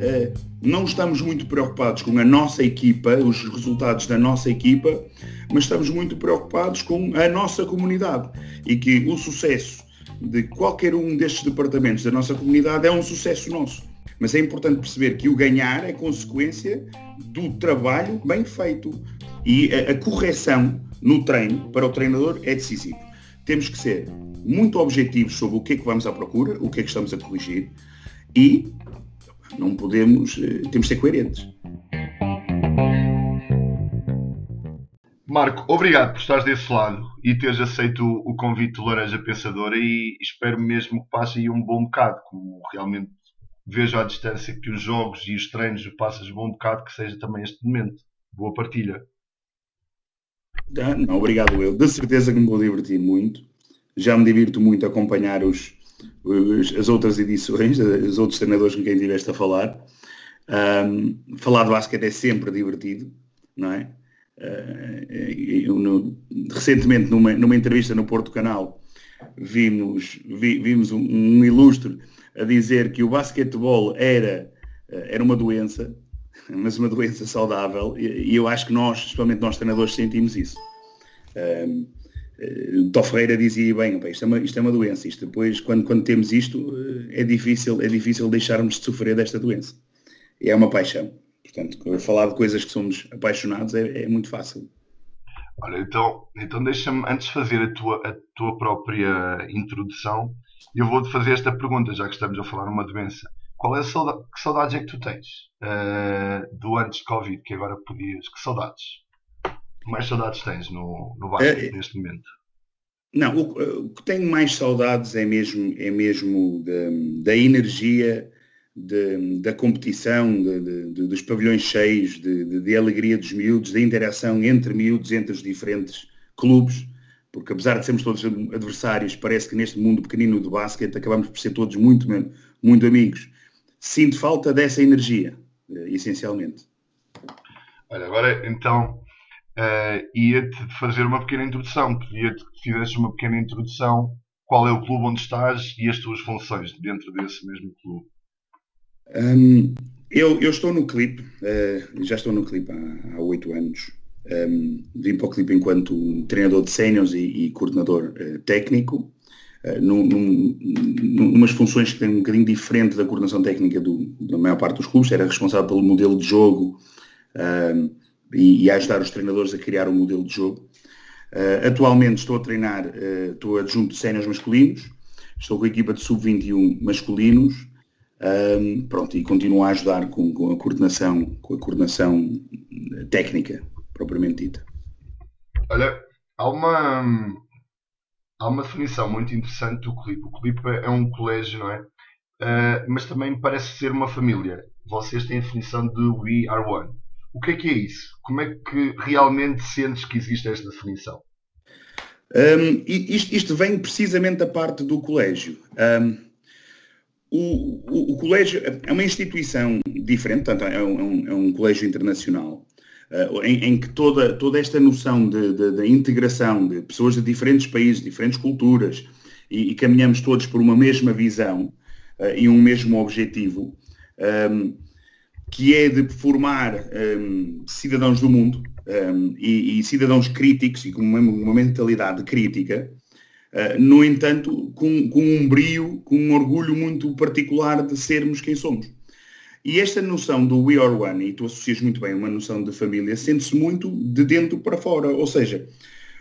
Uh, não estamos muito preocupados com a nossa equipa, os resultados da nossa equipa, mas estamos muito preocupados com a nossa comunidade e que o sucesso de qualquer um destes departamentos da nossa comunidade é um sucesso nosso. Mas é importante perceber que o ganhar é consequência do trabalho bem feito e a, a correção no treino para o treinador é decisivo. Temos que ser muito objetivos sobre o que é que vamos à procura, o que é que estamos a corrigir e não podemos, eh, temos de ser coerentes. Marco, obrigado por estares desse lado e teres aceito o convite do Laranja Pensadora e espero mesmo que passe aí um bom bocado, como realmente vejo à distância que os jogos e os treinos passas um bom bocado, que seja também este momento. Boa partilha. Ah, não, obrigado eu. De certeza que me vou divertir muito. Já me divirto muito a acompanhar os, os as outras edições, os outros treinadores com quem estiveste a falar. Um, falar de basquete é sempre divertido, não é? Eh, eu, no, recentemente, numa, numa entrevista no Porto Canal, vimos, vi, vimos um, um, ilustre a dizer que o basquetebol era, eh, era uma doença, mas uma doença saudável, e, e eu acho que nós, especialmente nós treinadores, sentimos isso. Um, uh, Tó Ferreira dizia bem, isto é, uma, isto é uma doença, isto depois, quando, quando temos isto, é difícil, é difícil deixarmos de sofrer desta doença. É uma paixão. Portanto, falar de coisas que somos apaixonados é, é muito fácil. Olha, então, então deixa-me, antes de fazer a tua, a tua própria introdução, eu vou-te fazer esta pergunta, já que estamos a falar numa doença. Qual é a saudade, que saudades é que tu tens uh, do antes de Covid, que agora podias? Que saudades? Mais saudades tens no, no basquete é, neste momento? Não, o, o, que tenho mais saudades é mesmo, é mesmo da, da energia de, da competição, de, de, dos pavilhões cheios, de, alegria dos miúdos, da interação entre miúdos, entre os diferentes clubes, porque apesar de sermos todos adversários, parece que neste mundo pequenino do basquete acabamos por ser todos muito, muito amigos. Sinto falta dessa energia, eh, essencialmente. Olha, agora então uh, ia-te fazer uma pequena introdução, pedia-te que fizesses uma pequena introdução, qual é o clube onde estás e as tuas funções dentro desse mesmo clube. Um, eu, eu, estou no clipe, uh, já estou no clipe há oito anos. Um, vim para o clipe enquanto treinador de séniores e, e, coordenador uh, técnico, uh, num, num, numas funções que têm um bocadinho diferente da coordenação técnica do, da maior parte dos clubes. Era responsável pelo modelo de jogo uh, e, e, a ajudar os treinadores a criar um modelo de jogo. atualmente estou a treinar, estou adjunto de séniores masculinos, estou com a equipa de sub-21 masculinos um, pronto, e continuo a ajudar com, com, a coordenação, com a coordenação técnica, propriamente dita. Olha, há uma, há uma definição muito interessante do CLIP. O CLIP é um colégio, não é? Uh, mas também parece ser uma família. Vocês têm a definição de We Are One. O que é que é isso? Como é que realmente sentes que existe esta definição? Um, isto, isto, vem precisamente da parte do colégio. Um, o, o, o, colégio é uma instituição diferente, portanto, é um, é um colégio internacional, uh, em, em, que toda, toda esta noção de, integração de pessoas de diferentes países, diferentes culturas, e, e caminhamos todos por uma mesma visão uh, e um mesmo objetivo, um, que é de formar um, cidadãos do mundo um, e, e, cidadãos críticos e com uma, uma mentalidade crítica, Uh, no entanto, com, com, um brio, com um orgulho muito particular de sermos quem somos. E esta noção do We Are One, e tu associas muito bem uma noção de família, sente-se muito de dentro para fora. Ou seja,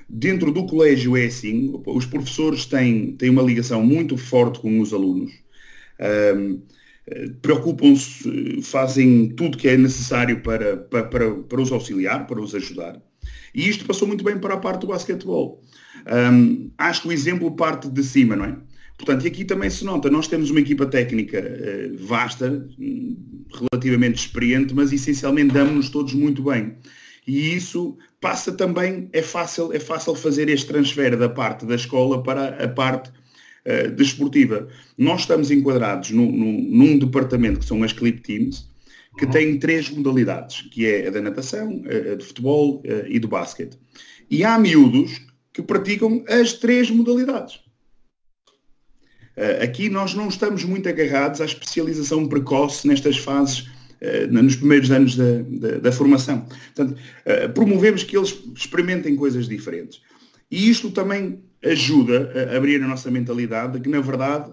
dentro do colégio é assim, os professores têm, têm uma ligação muito forte com os alunos, um, preocupam-se, fazem tudo que é necessário para, para, para, para os auxiliar, para os ajudar. E isto passou muito bem para a parte do basquetebol. Um, acho que o exemplo parte de cima, não é? Portanto, e aqui também se nota, nós temos uma equipa técnica uh, vasta, relativamente experiente, mas essencialmente damos-nos todos muito bem. E isso passa também, é fácil, é fácil fazer este transfer da parte da escola para a parte uh, desportiva. Nós estamos enquadrados no, no, num departamento que são as Clip Teams, que uhum. tem três modalidades, que é a da natação, a de futebol uh, e do basquete. E há miúdos que praticam as três modalidades. Uh, aqui nós não estamos muito agarrados à especialização precoce nestas fases, uh, nos primeiros anos da, da, da formação. Portanto, uh, promovemos que eles experimentem coisas diferentes. E isto também ajuda a abrir a nossa mentalidade de que, na verdade,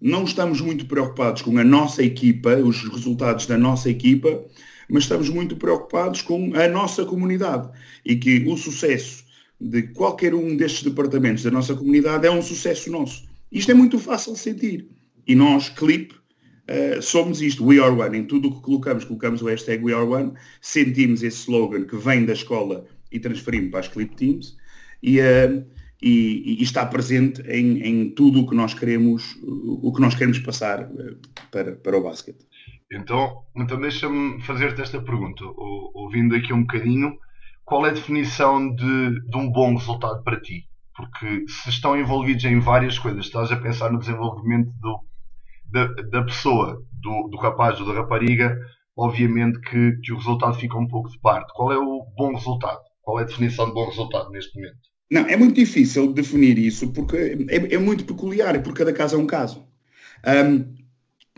não estamos muito preocupados com a nossa equipa, os resultados da nossa equipa, mas estamos muito preocupados com a nossa comunidade e que o sucesso de qualquer um destes departamentos da nossa comunidade é um sucesso nosso. Isto é muito fácil de sentir. E nós, Clip, uh, somos isto, We Are One. Em tudo o que colocamos, colocamos o hashtag We Are One, sentimos esse slogan que vem da escola e transferimos para as Clip Teams e, uh, e, e está presente em, em, tudo o que nós queremos, o que nós queremos passar uh, para, para o basquete. Então, então deixa-me fazer-te esta pergunta, ouvindo aqui um bocadinho, qual é a definição de, de um bom resultado para ti? Porque se estão envolvidos em várias coisas, estás a pensar no desenvolvimento do, da, da pessoa, do, do rapaz ou da rapariga, obviamente que, que o resultado fica um pouco de parte. Qual é o bom resultado? Qual é a definição de bom resultado neste momento? Não, é muito difícil definir isso porque é, é muito peculiar, porque cada caso é um caso. Um,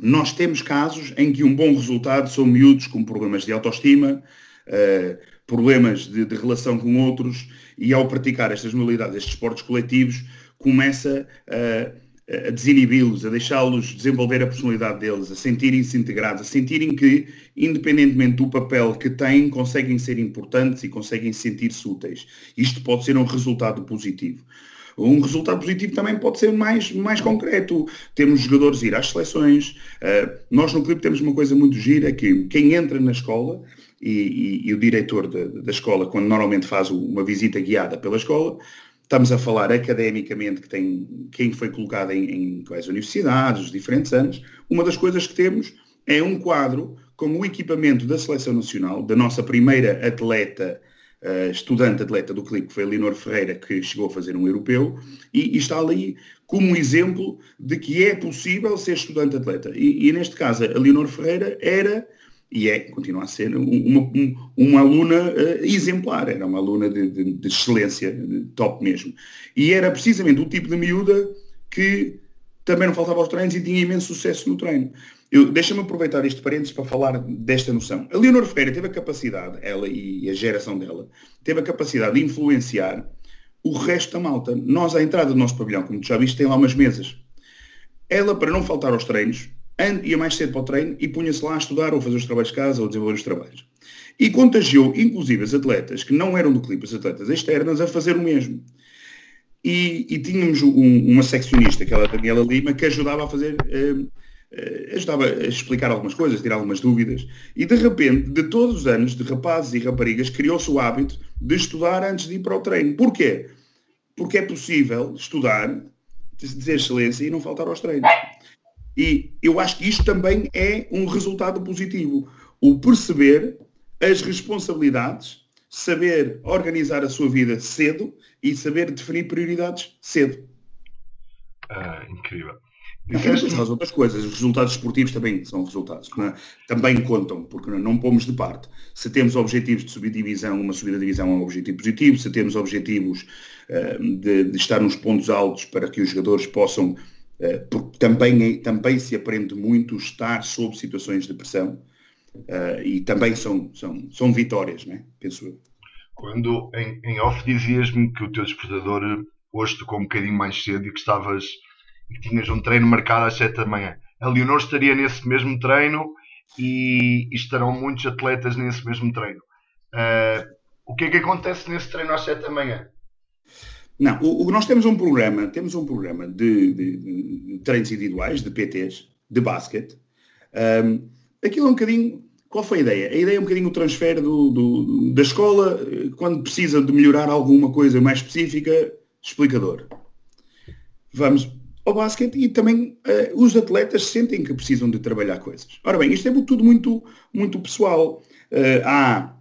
nós temos casos em que um bom resultado são miúdos com problemas de autoestima, uh, problemas de, de, relação com outros, e ao praticar estas modalidades, estes esportes coletivos, começa a, a desinibi-los, a deixá-los desenvolver a personalidade deles, a sentirem-se integrados, a sentirem que, independentemente do papel que têm, conseguem ser importantes e conseguem sentir-se úteis. Isto pode ser um resultado positivo. Um resultado positivo também pode ser mais, mais concreto. Temos jogadores ir às seleções. Uh, nós no clube temos uma coisa muito gira, que quem entra na escola e, e, e o diretor da escola, quando normalmente faz uma visita guiada pela escola, estamos a falar academicamente que tem quem foi colocado em, em quais universidades, os diferentes anos. Uma das coisas que temos é um quadro com o equipamento da Seleção Nacional, da nossa primeira atleta uh, estudante atleta do clipe, que foi a Leonor Ferreira, que chegou a fazer um europeu, e, e, está ali como exemplo de que é possível ser estudante atleta. E, e neste caso, a Leonor Ferreira era e é, continua a ser, uma, uma aluna uh, exemplar, era uma aluna de, de, de, excelência, de top mesmo. E era precisamente o tipo de miúda que também não faltava aos treinos e tinha imenso sucesso no treino. Deixa-me aproveitar este parênteses para falar desta noção. A Leonor Ferreira teve a capacidade, ela e a geração dela, teve a capacidade de influenciar o resto da malta. Nós, à entrada do nosso pavilhão, como tu já viste, tem lá umas mesas. Ela, para não faltar aos treinos, ia mais cedo para o treino e punha-se lá a estudar ou fazer os trabalhos de casa ou desenvolver os trabalhos. E contagiou, inclusive, as atletas que não eram do clipe, as atletas externas, a fazer o mesmo. E, e tínhamos um, uma seccionista, que era a Daniela Lima, que ajudava a fazer uh, uh, ajudava a explicar algumas coisas, tirar algumas dúvidas, e de repente, de todos os anos, de rapazes e raparigas, criou-se o hábito de estudar antes de ir para o treino. Porquê? Porque é possível estudar, dizer excelência e não faltar aos treinos. E eu acho que isto também é um resultado positivo. O perceber as responsabilidades, saber organizar a sua vida cedo e saber definir prioridades cedo. Ah, incrível. Disseste... as outras coisas, os resultados esportivos também são resultados, é? também contam, porque não, não pomos de parte. Se temos objetivos de subir divisão, uma subida de divisão é um objetivo positivo, se temos objetivos uh, de, de, estar nos pontos altos para que os jogadores possam, porque também, também se aprende muito estar sob situações de pressão, uh, e também são, são, são vitórias, não é? penso eu. Quando em, em off dizias-me que o teu despertador hoje tocou um bocadinho mais cedo e que estavas e tinhas um treino marcado às 7 da manhã. A Leonor estaria nesse mesmo treino e, e estarão muitos atletas nesse mesmo treino. Uh, o que é que acontece nesse treino às 7 da manhã? Não, o, o, nós temos um programa, temos um programa de, de, de treinos individuais, de PTs, de basquete. Um, aquilo é um bocadinho. Qual foi a ideia? A ideia é um bocadinho o transfer do, do, da escola, quando precisa de melhorar alguma coisa mais específica, explicador. Vamos, ao basquete e também uh, os atletas sentem que precisam de trabalhar coisas. Ora bem, isto é tudo muito, muito pessoal. Uh, há,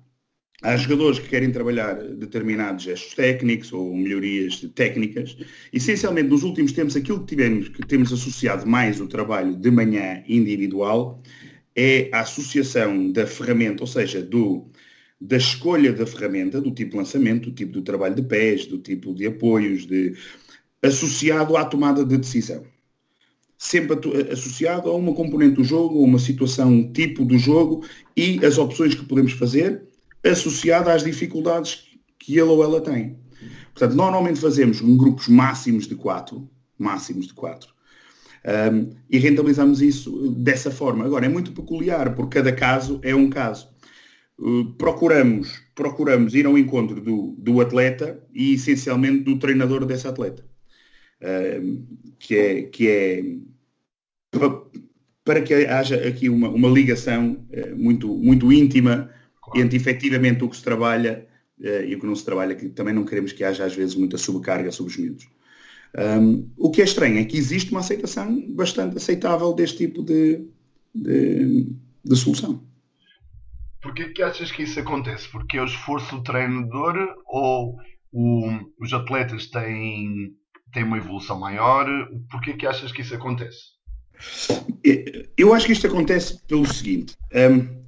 há jogadores que querem trabalhar determinados gestos técnicos ou melhorias técnicas. Essencialmente, nos últimos tempos, aquilo que, tivemos, que temos associado mais o trabalho de manhã individual é a associação da ferramenta, ou seja, do, da escolha da ferramenta, do tipo de lançamento, do tipo de trabalho de pés, do tipo de apoios, de associado à tomada de decisão. sempre associado a uma componente do jogo, a uma situação tipo do jogo e as opções que podemos fazer associada às dificuldades que ele ou ela tem. Portanto, normalmente fazemos em grupos máximos de quatro, máximos de quatro, um, e rentabilizamos isso dessa forma. Agora, é muito peculiar, porque cada caso é um caso. Uh, procuramos, procuramos ir ao encontro do, do atleta e, essencialmente, do treinador desse atleta. Uh, que é, que é para que haja aqui uma, uma ligação uh, muito, muito íntima claro. entre efetivamente o que se trabalha uh, e o que não se trabalha, que também não queremos que haja às vezes muita sobrecarga sobre os miúdos. Um, o que é estranho é que existe uma aceitação bastante aceitável deste tipo de, de, de solução. Porquê que achas que isso acontece? Porque é o esforço do treinador ou o, os atletas têm, têm uma evolução maior? Porquê que achas que isso acontece? Eu acho que isto acontece pelo seguinte. Um,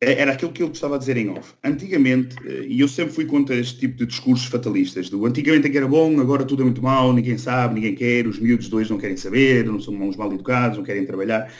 era aquilo que eu gostava de dizer em off. Antigamente, eh, e eu sempre fui contra este tipo de discursos fatalistas, do antigamente é que era bom, agora tudo é muito mau, ninguém sabe, ninguém quer, os miúdos dois não querem saber, não são mãos mal educados, não querem trabalhar.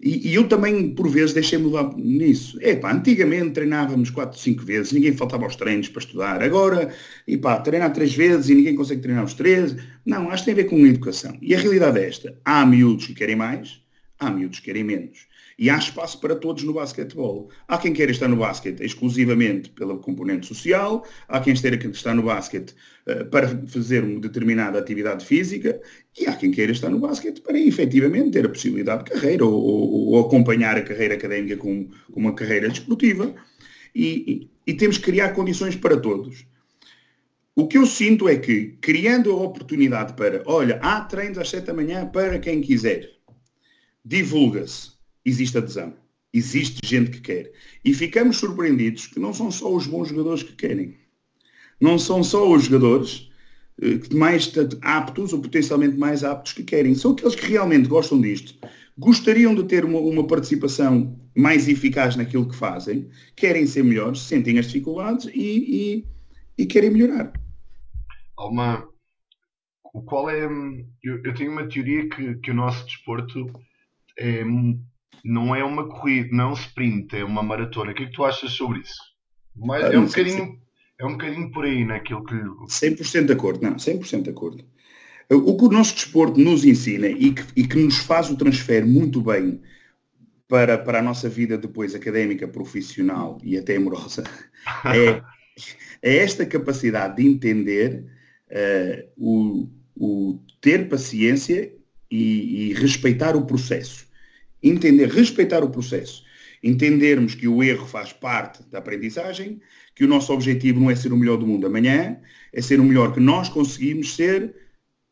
E, e eu também, por vezes, deixei-me levar nisso. É pá, antigamente treinávamos 4, 5 vezes, ninguém faltava aos treinos para estudar. Agora, e pá, treinar 3 vezes e ninguém consegue treinar os 13. Não, acho que tem a ver com educação. E a realidade é esta. Há miúdos que querem mais, há miúdos que querem menos. E há espaço para todos no basquetebol. Há quem queira estar no basquete exclusivamente pela componente social, há quem queira estar no basquete uh, para fazer uma determinada atividade física e há quem queira estar no basquete para efetivamente ter a possibilidade de carreira ou, ou, ou acompanhar a carreira académica com, com uma carreira desportiva. E, e, e temos que criar condições para todos. O que eu sinto é que, criando a oportunidade para, olha, há treinos às 7 da manhã para quem quiser, divulga-se, existe adesão. Existe gente que quer. E ficamos surpreendidos que não são só os bons jogadores que querem. Não são só os jogadores eh, mais aptos ou potencialmente mais aptos que querem. São aqueles que realmente gostam disto, gostariam de ter uma, uma participação mais eficaz naquilo que fazem, querem ser melhores, sentem as dificuldades e, e, e querem melhorar. Uma. Qual é. Eu, eu, tenho uma teoria que, que o nosso desporto é não é uma corrida, não é um sprint, é uma maratona. O que é que tu achas sobre isso? Mas ah, é, um bocadinho, é um bocadinho por aí naquilo que. 100% de acordo, não, 100% de acordo. O que o nosso desporto nos ensina e que, e que nos faz o transfer muito bem para, para a nossa vida depois académica, profissional e até amorosa, é, é esta capacidade de entender uh, o, o ter paciência e, e respeitar o processo entender, respeitar o processo, entendermos que o erro faz parte da aprendizagem, que o nosso objetivo não é ser o melhor do mundo amanhã, é ser o melhor que nós conseguimos ser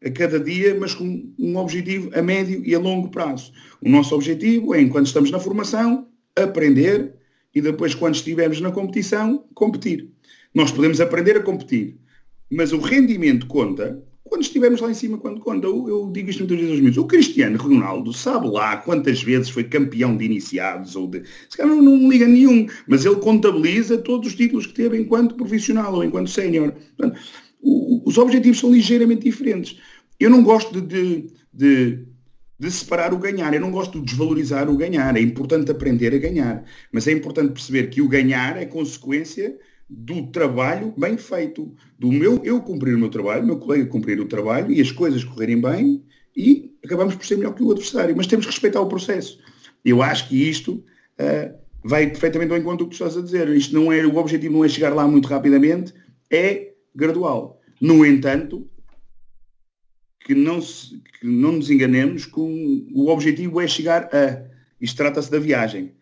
a cada dia, mas com um objetivo a médio e a longo prazo. O nosso objetivo é, enquanto estamos na formação, aprender e depois, quando estivermos na competição, competir. Nós podemos aprender a competir, mas o rendimento conta quando estivermos lá em cima, quando conta, eu, eu digo isto muitas vezes aos meus, o Cristiano Ronaldo sabe lá quantas vezes foi campeão de iniciados ou de. Se calhar não, não liga nenhum, mas ele contabiliza todos os títulos que teve enquanto profissional ou enquanto sénior. Os objetivos são ligeiramente diferentes. Eu não gosto de, de, de, separar o ganhar, eu não gosto de desvalorizar o ganhar. É importante aprender a ganhar, mas é importante perceber que o ganhar é consequência do trabalho bem feito, do meu eu cumprir o meu trabalho, meu colega cumprir o trabalho e as coisas correrem bem e acabamos por ser melhor que o adversário. Mas temos que respeitar o processo. Eu acho que isto uh, vai perfeitamente ao encontro do que tu estás a dizer. Isto não é, o objetivo não é chegar lá muito rapidamente, é gradual. No entanto, que não, se, que não nos enganemos, com, o objetivo é chegar a. Isto trata-se da viagem.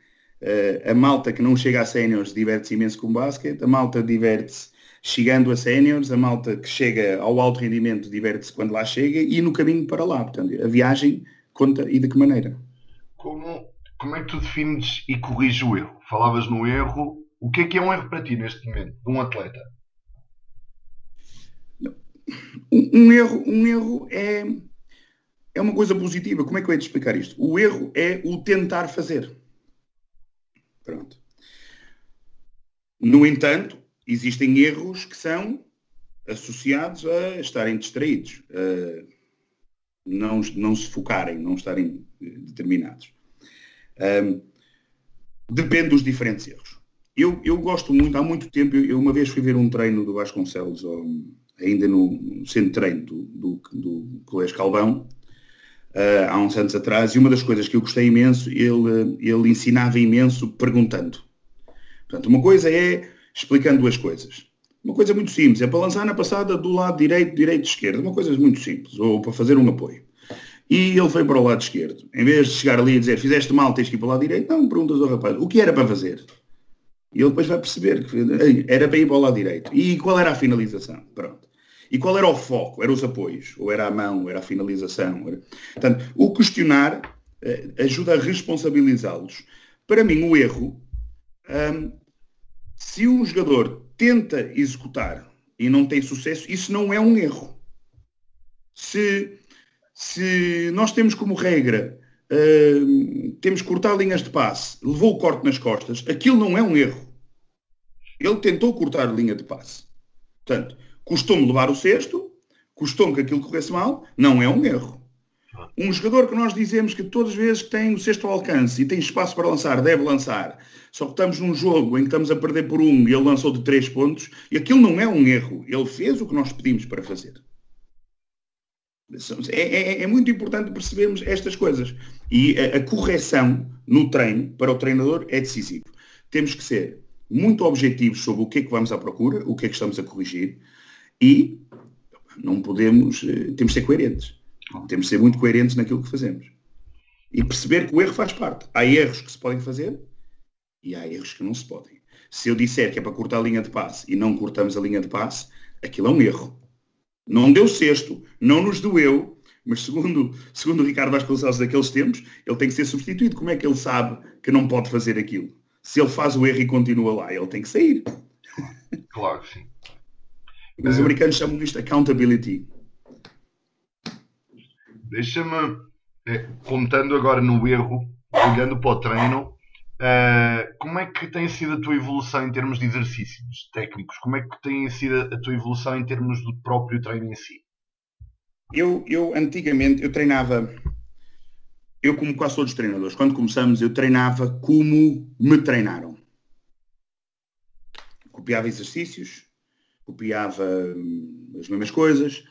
Uh, a malta que não chega a séniores diverte-se imenso com o basquete, a malta diverte-se chegando a séniores, a malta que chega ao alto rendimento diverte-se quando lá chega e no caminho para lá. Portanto, a viagem conta e de que maneira? Como, como é que tu defines e corriges o erro? Falavas no erro. O que é que é um erro para ti neste momento, de um atleta? Um, um erro, um erro é, é uma coisa positiva. Como é que eu ia te explicar isto? O erro é o tentar fazer. Pronto. No entanto, existem erros que são associados a estarem distraídos. Uh, não, não se focarem, não estarem determinados. Um, depende dos diferentes erros. Eu, eu gosto muito, há muito tempo, eu, uma vez fui ver um treino do Vasconcelos, ainda no centro de treino do, do, do Colégio Calvão, uh, há uns anos atrás, e uma das coisas que eu gostei imenso, ele, ele ensinava imenso perguntando. Portanto, uma coisa é explicando duas coisas. Uma coisa muito simples, é para lançar na passada do lado direito, direito, esquerdo, uma coisa muito simples, ou para fazer um apoio. E ele foi para o lado esquerdo. Em vez de chegar ali e dizer, fizeste mal, tens que ir para o lado direito, não, perguntas ao rapaz, o que era para fazer? E ele depois vai perceber que era para ir para o lado direito. E qual era a finalização? Pronto. E qual era o foco? Eram os apoios, ou era a mão, era a finalização. Era... Portanto, o questionar eh, ajuda a responsabilizá-los. Para mim, o erro, hum, se um jogador tenta executar e não tem sucesso, isso não é um erro. Se, se nós temos como regra, hum, temos que cortar linhas de passe, levou o corte nas costas, aquilo não é um erro. Ele tentou cortar linha de passe. Portanto, Custou-me levar o sexto, custou-me que aquilo corresse mal, não é um erro. Um jogador que nós dizemos que todas as vezes que tem o sexto alcance e tem espaço para lançar, deve lançar. Só que estamos num jogo em que estamos a perder por um e ele lançou de três pontos, e aquilo não é um erro. Ele fez o que nós pedimos para fazer. É, é, é muito importante percebermos estas coisas. E a, a correção no treino, para o treinador, é decisivo. Temos que ser muito objetivos sobre o que é que vamos à procura, o que é que estamos a corrigir, e não podemos, eh, temos de ser coerentes. Temos de ser muito coerentes naquilo que fazemos. E perceber que o erro faz parte. Há erros que se podem fazer e há erros que não se podem. Se eu disser que é para cortar a linha de passe e não cortamos a linha de passe, aquilo é um erro. Não deu sexto, não nos doeu, mas segundo, segundo o Ricardo Vasconcelos daqueles tempos, ele tem que ser substituído. Como é que ele sabe que não pode fazer aquilo? Se ele faz o erro e continua lá, ele tem que sair. Claro que sim. Os americanos chamam isto accountability. Deixa-me, é, contando agora no erro, olhando para o treino, Uh, como é que tem sido a tua evolução em termos de exercícios técnicos? Como é que tem sido a tua evolução em termos do próprio treino em si? Eu, eu antigamente, eu treinava, eu como quase todos os treinadores, quando começamos, eu treinava como me treinaram. Copiava exercícios, copiava hum, as mesmas coisas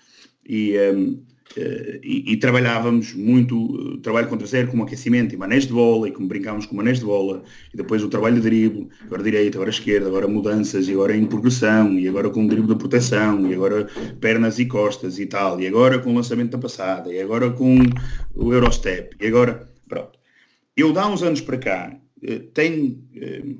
e, um, eh, e, e, trabalhávamos muito, trabalho contra zero como aquecimento e manejo de bola e como brincávamos com manejo de bola e depois o trabalho de drible, agora direita, agora esquerda, agora mudanças e agora em progressão e agora com drible de proteção e agora pernas e costas e tal e agora com o lançamento da passada e agora com o Eurostep e agora, pronto. Eu dá uns anos para cá eh, tenho, eh,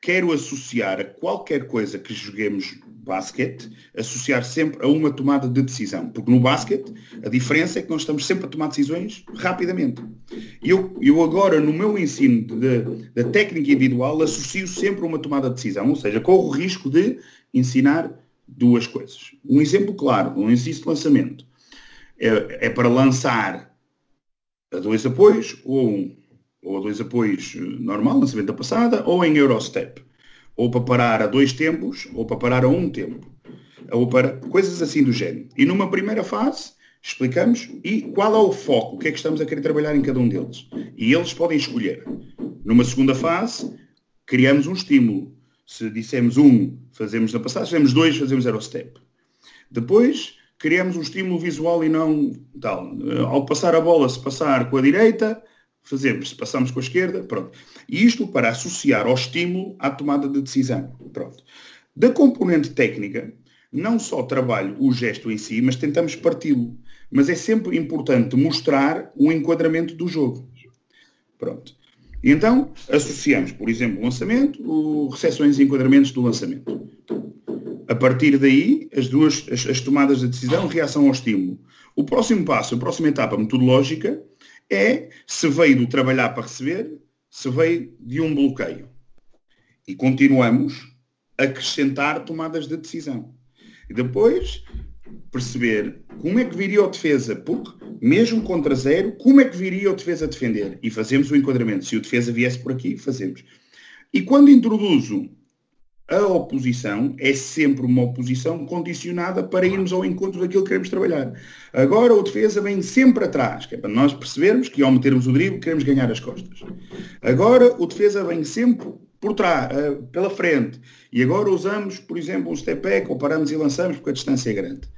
quero associar a qualquer coisa que joguemos basquete, associar sempre a uma tomada de decisão. Porque no basquete, a diferença é que nós estamos sempre a tomar decisões rapidamente. E eu, eu agora, no meu ensino da técnica individual, associo sempre a uma tomada de decisão. Ou seja, corro o risco de ensinar duas coisas. Um exemplo claro, um exercício de lançamento. É, é para lançar a dois apoios, ou, ou a dois apoios normal, lançamento da passada, ou em Eurostep ou para parar a dois tempos, ou para parar a um tempo, ou para coisas assim do género. E numa primeira fase, explicamos e qual é o foco, o que é que estamos a querer trabalhar em cada um deles. E eles podem escolher. Numa segunda fase, criamos um estímulo. Se dissemos um, fazemos na passagem, se fazemos dois, fazemos zero step. Depois, criamos um estímulo visual e não tal. Ao passar a bola, se passar com a direita, fazemos, passamos com a esquerda, pronto. E isto para associar ao estímulo à tomada de decisão. Pronto. Da componente técnica, não só trabalho o gesto em si, mas tentamos parti-lo. Mas é sempre importante mostrar o enquadramento do jogo. Pronto. E então, associamos, por exemplo, o lançamento, o recepções e enquadramentos do lançamento. A partir daí, as duas as, as tomadas de decisão, reação ao estímulo. O próximo passo, a próxima etapa metodológica, é se veio do trabalhar para receber, se veio de um bloqueio. E continuamos a acrescentar tomadas de decisão. E depois perceber como é que viria o defesa, porque mesmo contra zero, como é que viria o defesa a defender? E fazemos o enquadramento. Se o defesa viesse por aqui, fazemos. E quando introduzo a oposição é sempre uma oposição condicionada para irmos ao encontro daquilo que queremos trabalhar. Agora o defesa vem sempre atrás, que é para nós percebermos que ao metermos o drible queremos ganhar as costas. Agora o defesa vem sempre por trás, eh, pela frente. E agora usamos, por exemplo, um step back ou paramos e lançamos porque a distância é grande.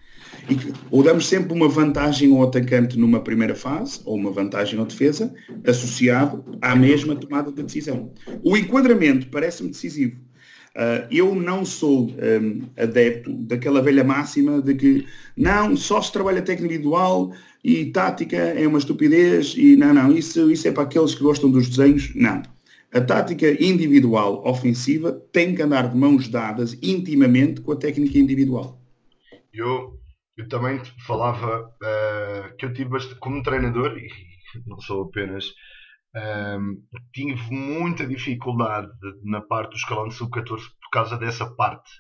E, ou damos sempre uma vantagem ao atacante numa primeira fase, ou uma vantagem ao defesa, associado à mesma tomada de decisão. O enquadramento parece-me decisivo. Uh, eu não sou um, adepto daquela velha máxima de que não, só se trabalha técnica individual e tática é uma estupidez e não, não, isso, isso é para aqueles que gostam dos desenhos. Não. A tática individual ofensiva tem que andar de mãos dadas intimamente com a técnica individual. Eu, eu também falava uh, que eu tive bastante, como treinador, e não sou apenas, um, tive muita dificuldade na parte do escalão de sub-14 por causa dessa parte.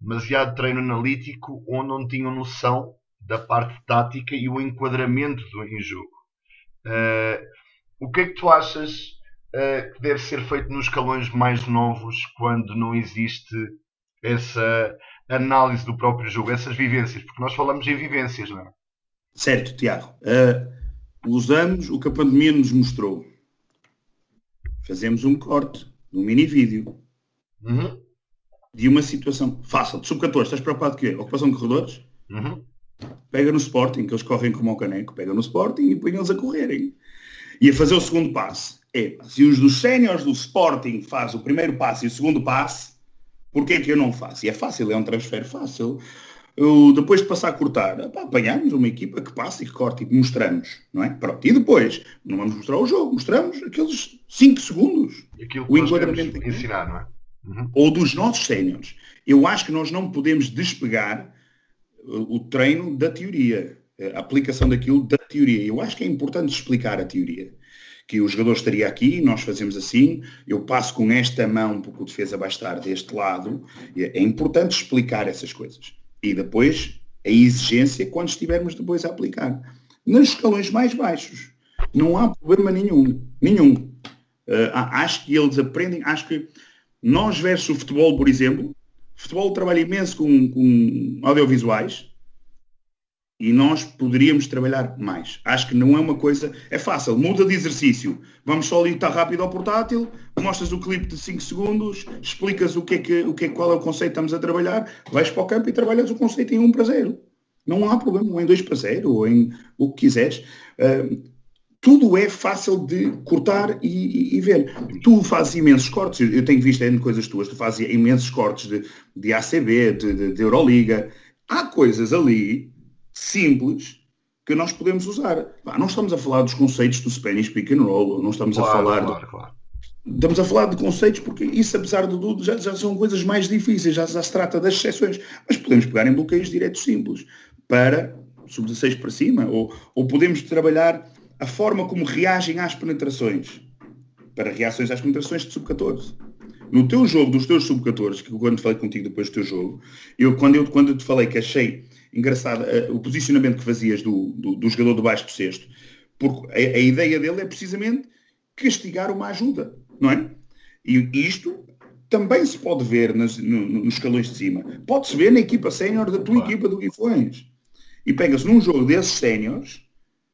Demasiado treino analítico onde não tinham noção da parte tática e o enquadramento do, em jogo. Uh, o que é que tu achas uh, que deve ser feito nos escalões mais novos quando não existe essa análise do próprio jogo, essas vivências? Porque nós falamos em vivências, não é? Certo, Tiago. Uh, usamos o que a pandemia nos mostrou fazemos um corte num mini vídeo uhum. de uma situação fácil, de sub-14, estás preocupado com o quê? Ocupação de corredores? Uhum. Pega no Sporting, que eles correm como o caneco, pega no Sporting e põe eles a correrem. E a fazer o segundo passe. É, se os dos séniores do Sporting faz o primeiro passe e o segundo passe, porquê que eu não faço? E é fácil, é um transfer fácil. Eu, depois de passar a cortar, apanhamos uma equipa que passa e que corta e mostramos, não é? Pronto. E depois, não vamos mostrar o jogo, mostramos aqueles 5 segundos. Aquilo que o enquadramento ensinar, não é? Uhum. Ou dos nossos séniores. Eu acho que nós não podemos despegar o treino da teoria, a aplicação daquilo da teoria. Eu acho que é importante explicar a teoria. Que o jogador estaria aqui, nós fazemos assim, eu passo com esta mão porque o defesa vai estar deste lado. É importante explicar essas coisas e depois a exigência quando estivermos depois a aplicar. Nos escalões mais baixos, não há problema nenhum. Nenhum. Uh, acho que eles aprendem, acho que nós versus o futebol, por exemplo, o futebol trabalha imenso com, com audiovisuais, e nós poderíamos trabalhar mais. Acho que não é uma coisa. É fácil, muda de exercício. Vamos só ali, está rápido ao portátil, mostras o clipe de 5 segundos, explicas o que é que, o que é, qual é o conceito que estamos a trabalhar, vais para o campo e trabalhas o conceito em 1 para 0. Não há problema, ou em 2 para 0, ou em o que quiseres. Uh, tudo é fácil de cortar e, e, e, ver. Tu fazes imensos cortes, eu tenho visto ainda coisas tuas, tu fazes imensos cortes de, de ACB, de, de, de Euroliga. Há coisas ali simples que nós podemos usar. não estamos a falar dos conceitos do Spanish Pick and Roll, não estamos claro, a falar... Claro, claro. Estamos a falar de conceitos porque isso, apesar de tudo, já, já são coisas mais difíceis, já, já, se trata das exceções. Mas podemos pegar em bloqueios diretos simples para sub-16 para cima, ou, ou podemos trabalhar a forma como reagem às penetrações, para reações às penetrações de sub-14. No teu jogo, dos teus sub-14, que quando falei contigo depois do teu jogo, eu quando eu, quando eu te falei que achei engraçado uh, o posicionamento que fazias do, do, do, jogador de baixo do sexto, porque a, a, ideia dele é precisamente castigar uma ajuda, não é? E isto também se pode ver nas, no, nos escalões de cima. Pode-se ver na equipa sénior da tua claro. equipa do Guifões. E pega-se num jogo desses séniores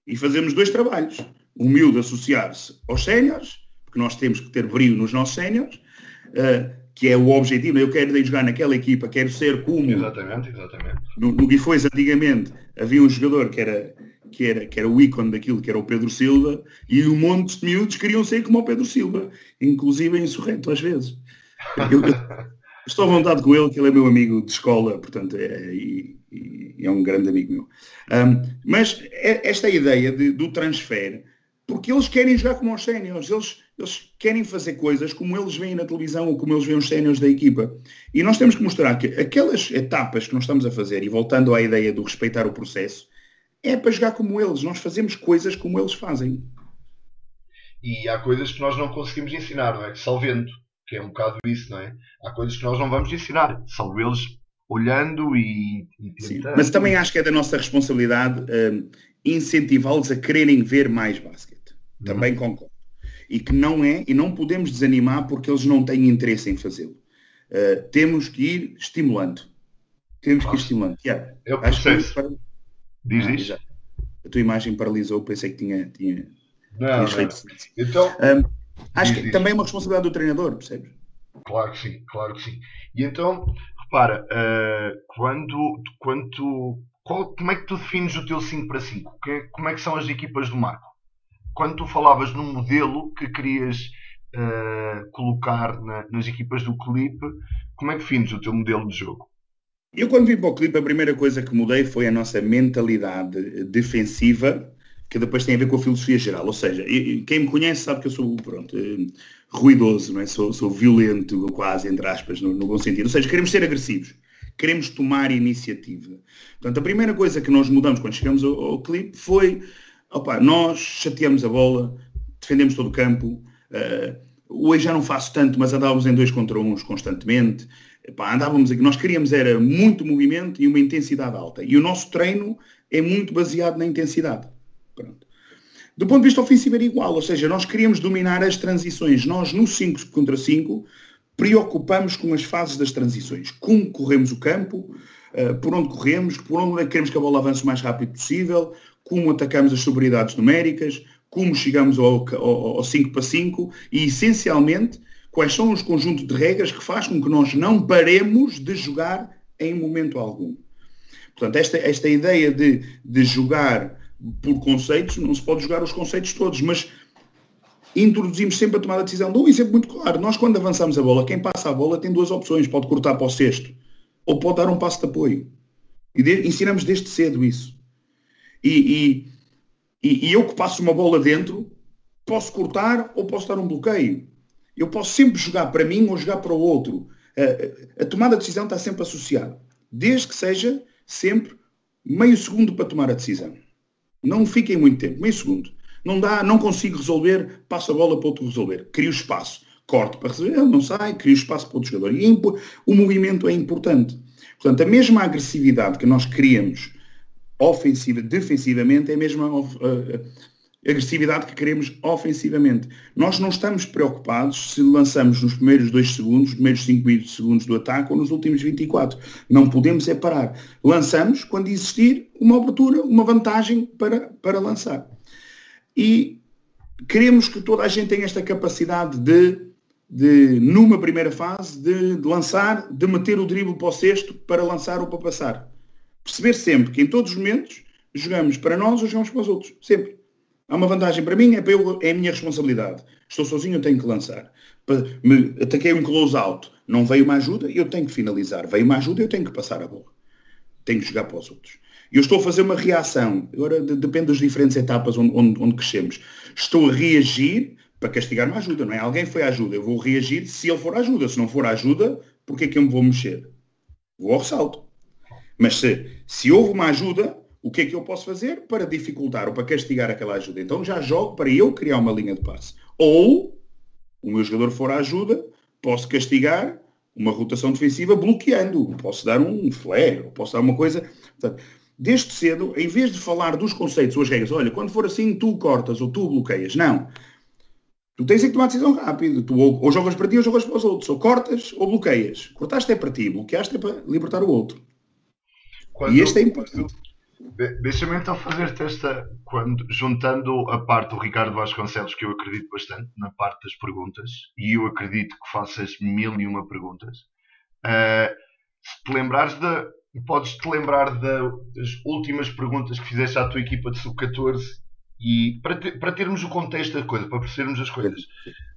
e fazemos dois trabalhos. Miúdo associar-se aos séniores, porque nós temos que ter brilho nos nossos séniores, uh, que é o objetivo, eu quero jogar naquela equipa, quero ser como... Exatamente, exatamente. No, no Guifões, antigamente, havia um jogador que era, que, era, que era o ícone daquilo, que era o Pedro Silva, e um monte de miúdos queriam ser como o Pedro Silva, inclusive insurreto às vezes. Eu, eu estou à vontade com ele, que ele é meu amigo de escola, portanto, é, e, e é um grande amigo meu. Um, mas é, esta ideia de, do transfer porque eles querem jogar como os séniores, eles, eles querem fazer coisas como eles veem na televisão ou como eles veem os séniores da equipa. E nós temos que mostrar que aquelas etapas que nós estamos a fazer, e voltando à ideia do respeitar o processo, é para jogar como eles. Nós fazemos coisas como eles fazem. E há coisas que nós não conseguimos ensinar, não é? Só vendo, que é um bocado isso, não é? Há coisas que nós não vamos ensinar, são eles olhando e, e Sim, mas também acho que é da nossa responsabilidade um, incentivá-los a quererem ver mais basquete. Também uhum. concordo. E que não é, e não podemos desanimar porque eles não têm interesse em fazê-lo. Uh, temos que ir estimulando. Temos que ir estimulando. Yeah. É o processo. Para... Diz ah, isto. A tua imagem paralisou, pensei que tinha. tinha, não, tinha não. Então, um, acho que também é uma responsabilidade do treinador, percebes? Claro que sim, claro que sim. E então, repara, uh, quando, quando qual, como é que tu defines o teu 5 para 5? Que, como é que são as equipas do Marco? Quando tu falavas num modelo que querias uh, colocar na, nas equipas do clipe, como é que defines o teu modelo de jogo? Eu quando vim para o clipe a primeira coisa que mudei foi a nossa mentalidade defensiva, que depois tem a ver com a filosofia geral. Ou seja, quem me conhece sabe que eu sou, pronto, eh, ruidoso, não é? sou, sou violento, quase, entre aspas, no, no bom sentido. Ou seja, queremos ser agressivos queremos tomar iniciativa. Portanto, a primeira coisa que nós mudamos quando chegamos ao, ao clipe foi, opa, nós chateamos a bola, defendemos todo o campo, uh, hoje já não faço tanto, mas andávamos em dois contra uns constantemente, andávamos aqui, nós queríamos era muito movimento e uma intensidade alta. E o nosso treino é muito baseado na intensidade. Pronto. Do ponto de vista ofensivo era igual, ou seja, nós queríamos dominar as transições. Nós no 5 contra 5 preocupamos com as fases das transições. Como corremos o campo, uh, por onde corremos, por onde é queremos que a bola avance o mais rápido possível, como atacamos as superioridades numéricas, como chegamos ao, ao, ao 5 para 5 e, essencialmente, quais são os conjuntos de regras que faz com que nós não paremos de jogar em momento algum. Portanto, esta, esta ideia de, de jogar por conceitos, não se pode jogar os conceitos todos, mas introduzimos sempre a tomada de decisão. Dou um exemplo muito claro. Nós, quando avançamos a bola, quem passa a bola tem duas opções. Pode cortar para o cesto ou pode dar um passo de apoio. E de, ensinamos desde cedo isso. E, e, e, eu que passo uma bola dentro, posso cortar ou posso dar um bloqueio. Eu posso sempre jogar para mim ou jogar para o outro. A, a tomada de decisão está sempre associada. Desde que seja sempre meio segundo para tomar a decisão. Não fiquem muito tempo, meio segundo. Não dá, não consigo resolver, passo a bola para outro resolver. Crio espaço. Corto para resolver, não sai, crio espaço para outro jogador. E o movimento é importante. Portanto, a mesma agressividade que nós queríamos ofensiva, defensivamente, é a mesma uh, agressividade que queremos ofensivamente. Nós não estamos preocupados se lançamos nos primeiros dois segundos, nos primeiros 5 segundos do ataque ou nos últimos 24. Não podemos é parar. Lançamos quando existir uma abertura, uma vantagem para, para lançar e queremos que toda a gente tenha esta capacidade de, de numa primeira fase, de, de lançar, de meter o drible para o cesto para lançar ou para passar. Perceber sempre que em todos os momentos jogamos para nós ou jogamos para os outros. Sempre. Há uma vantagem para mim, é, para eu, é a minha responsabilidade. Estou sozinho, eu tenho que lançar. Me, ataquei um close-out, não veio uma ajuda, eu tenho que finalizar. Veio uma ajuda, eu tenho que passar a bola. Tenho que jogar para os outros. Eu estou a fazer uma reação, agora depende das diferentes etapas onde, onde, onde crescemos. Estou a reagir para castigar uma ajuda, não é? Alguém foi à ajuda, eu vou reagir se ele for à ajuda. Se não for à ajuda, porquê é que eu me vou mexer? Vou ao ressalto. Mas se, se houve uma ajuda, o que é que eu posso fazer para dificultar ou para castigar aquela ajuda? Então já jogo para eu criar uma linha de passe. Ou, o meu jogador for à ajuda, posso castigar uma rotação defensiva bloqueando. Posso dar um flare, posso dar uma coisa. Portanto, desde cedo, em vez de falar dos conceitos ou as regras, olha, quando for assim, tu cortas ou tu bloqueias. Não. Tu tens que tomar decisão rápida. Tu ou, ou, jogas para ti ou jogas para os outros. Ou cortas ou bloqueias. Cortaste é para ti, bloqueaste é para libertar o outro. Quando, e este é importante. Deixa-me então fazer-te esta, quando, juntando a parte do Ricardo Vasconcelos, que eu acredito bastante, na parte das perguntas, e eu acredito que faças mil e uma perguntas. Uh, se te lembrares da, podes-te lembrar das últimas perguntas que fizeste à tua equipa de sub-14 e para, ter, para termos o contexto da coisa, para percebermos as coisas,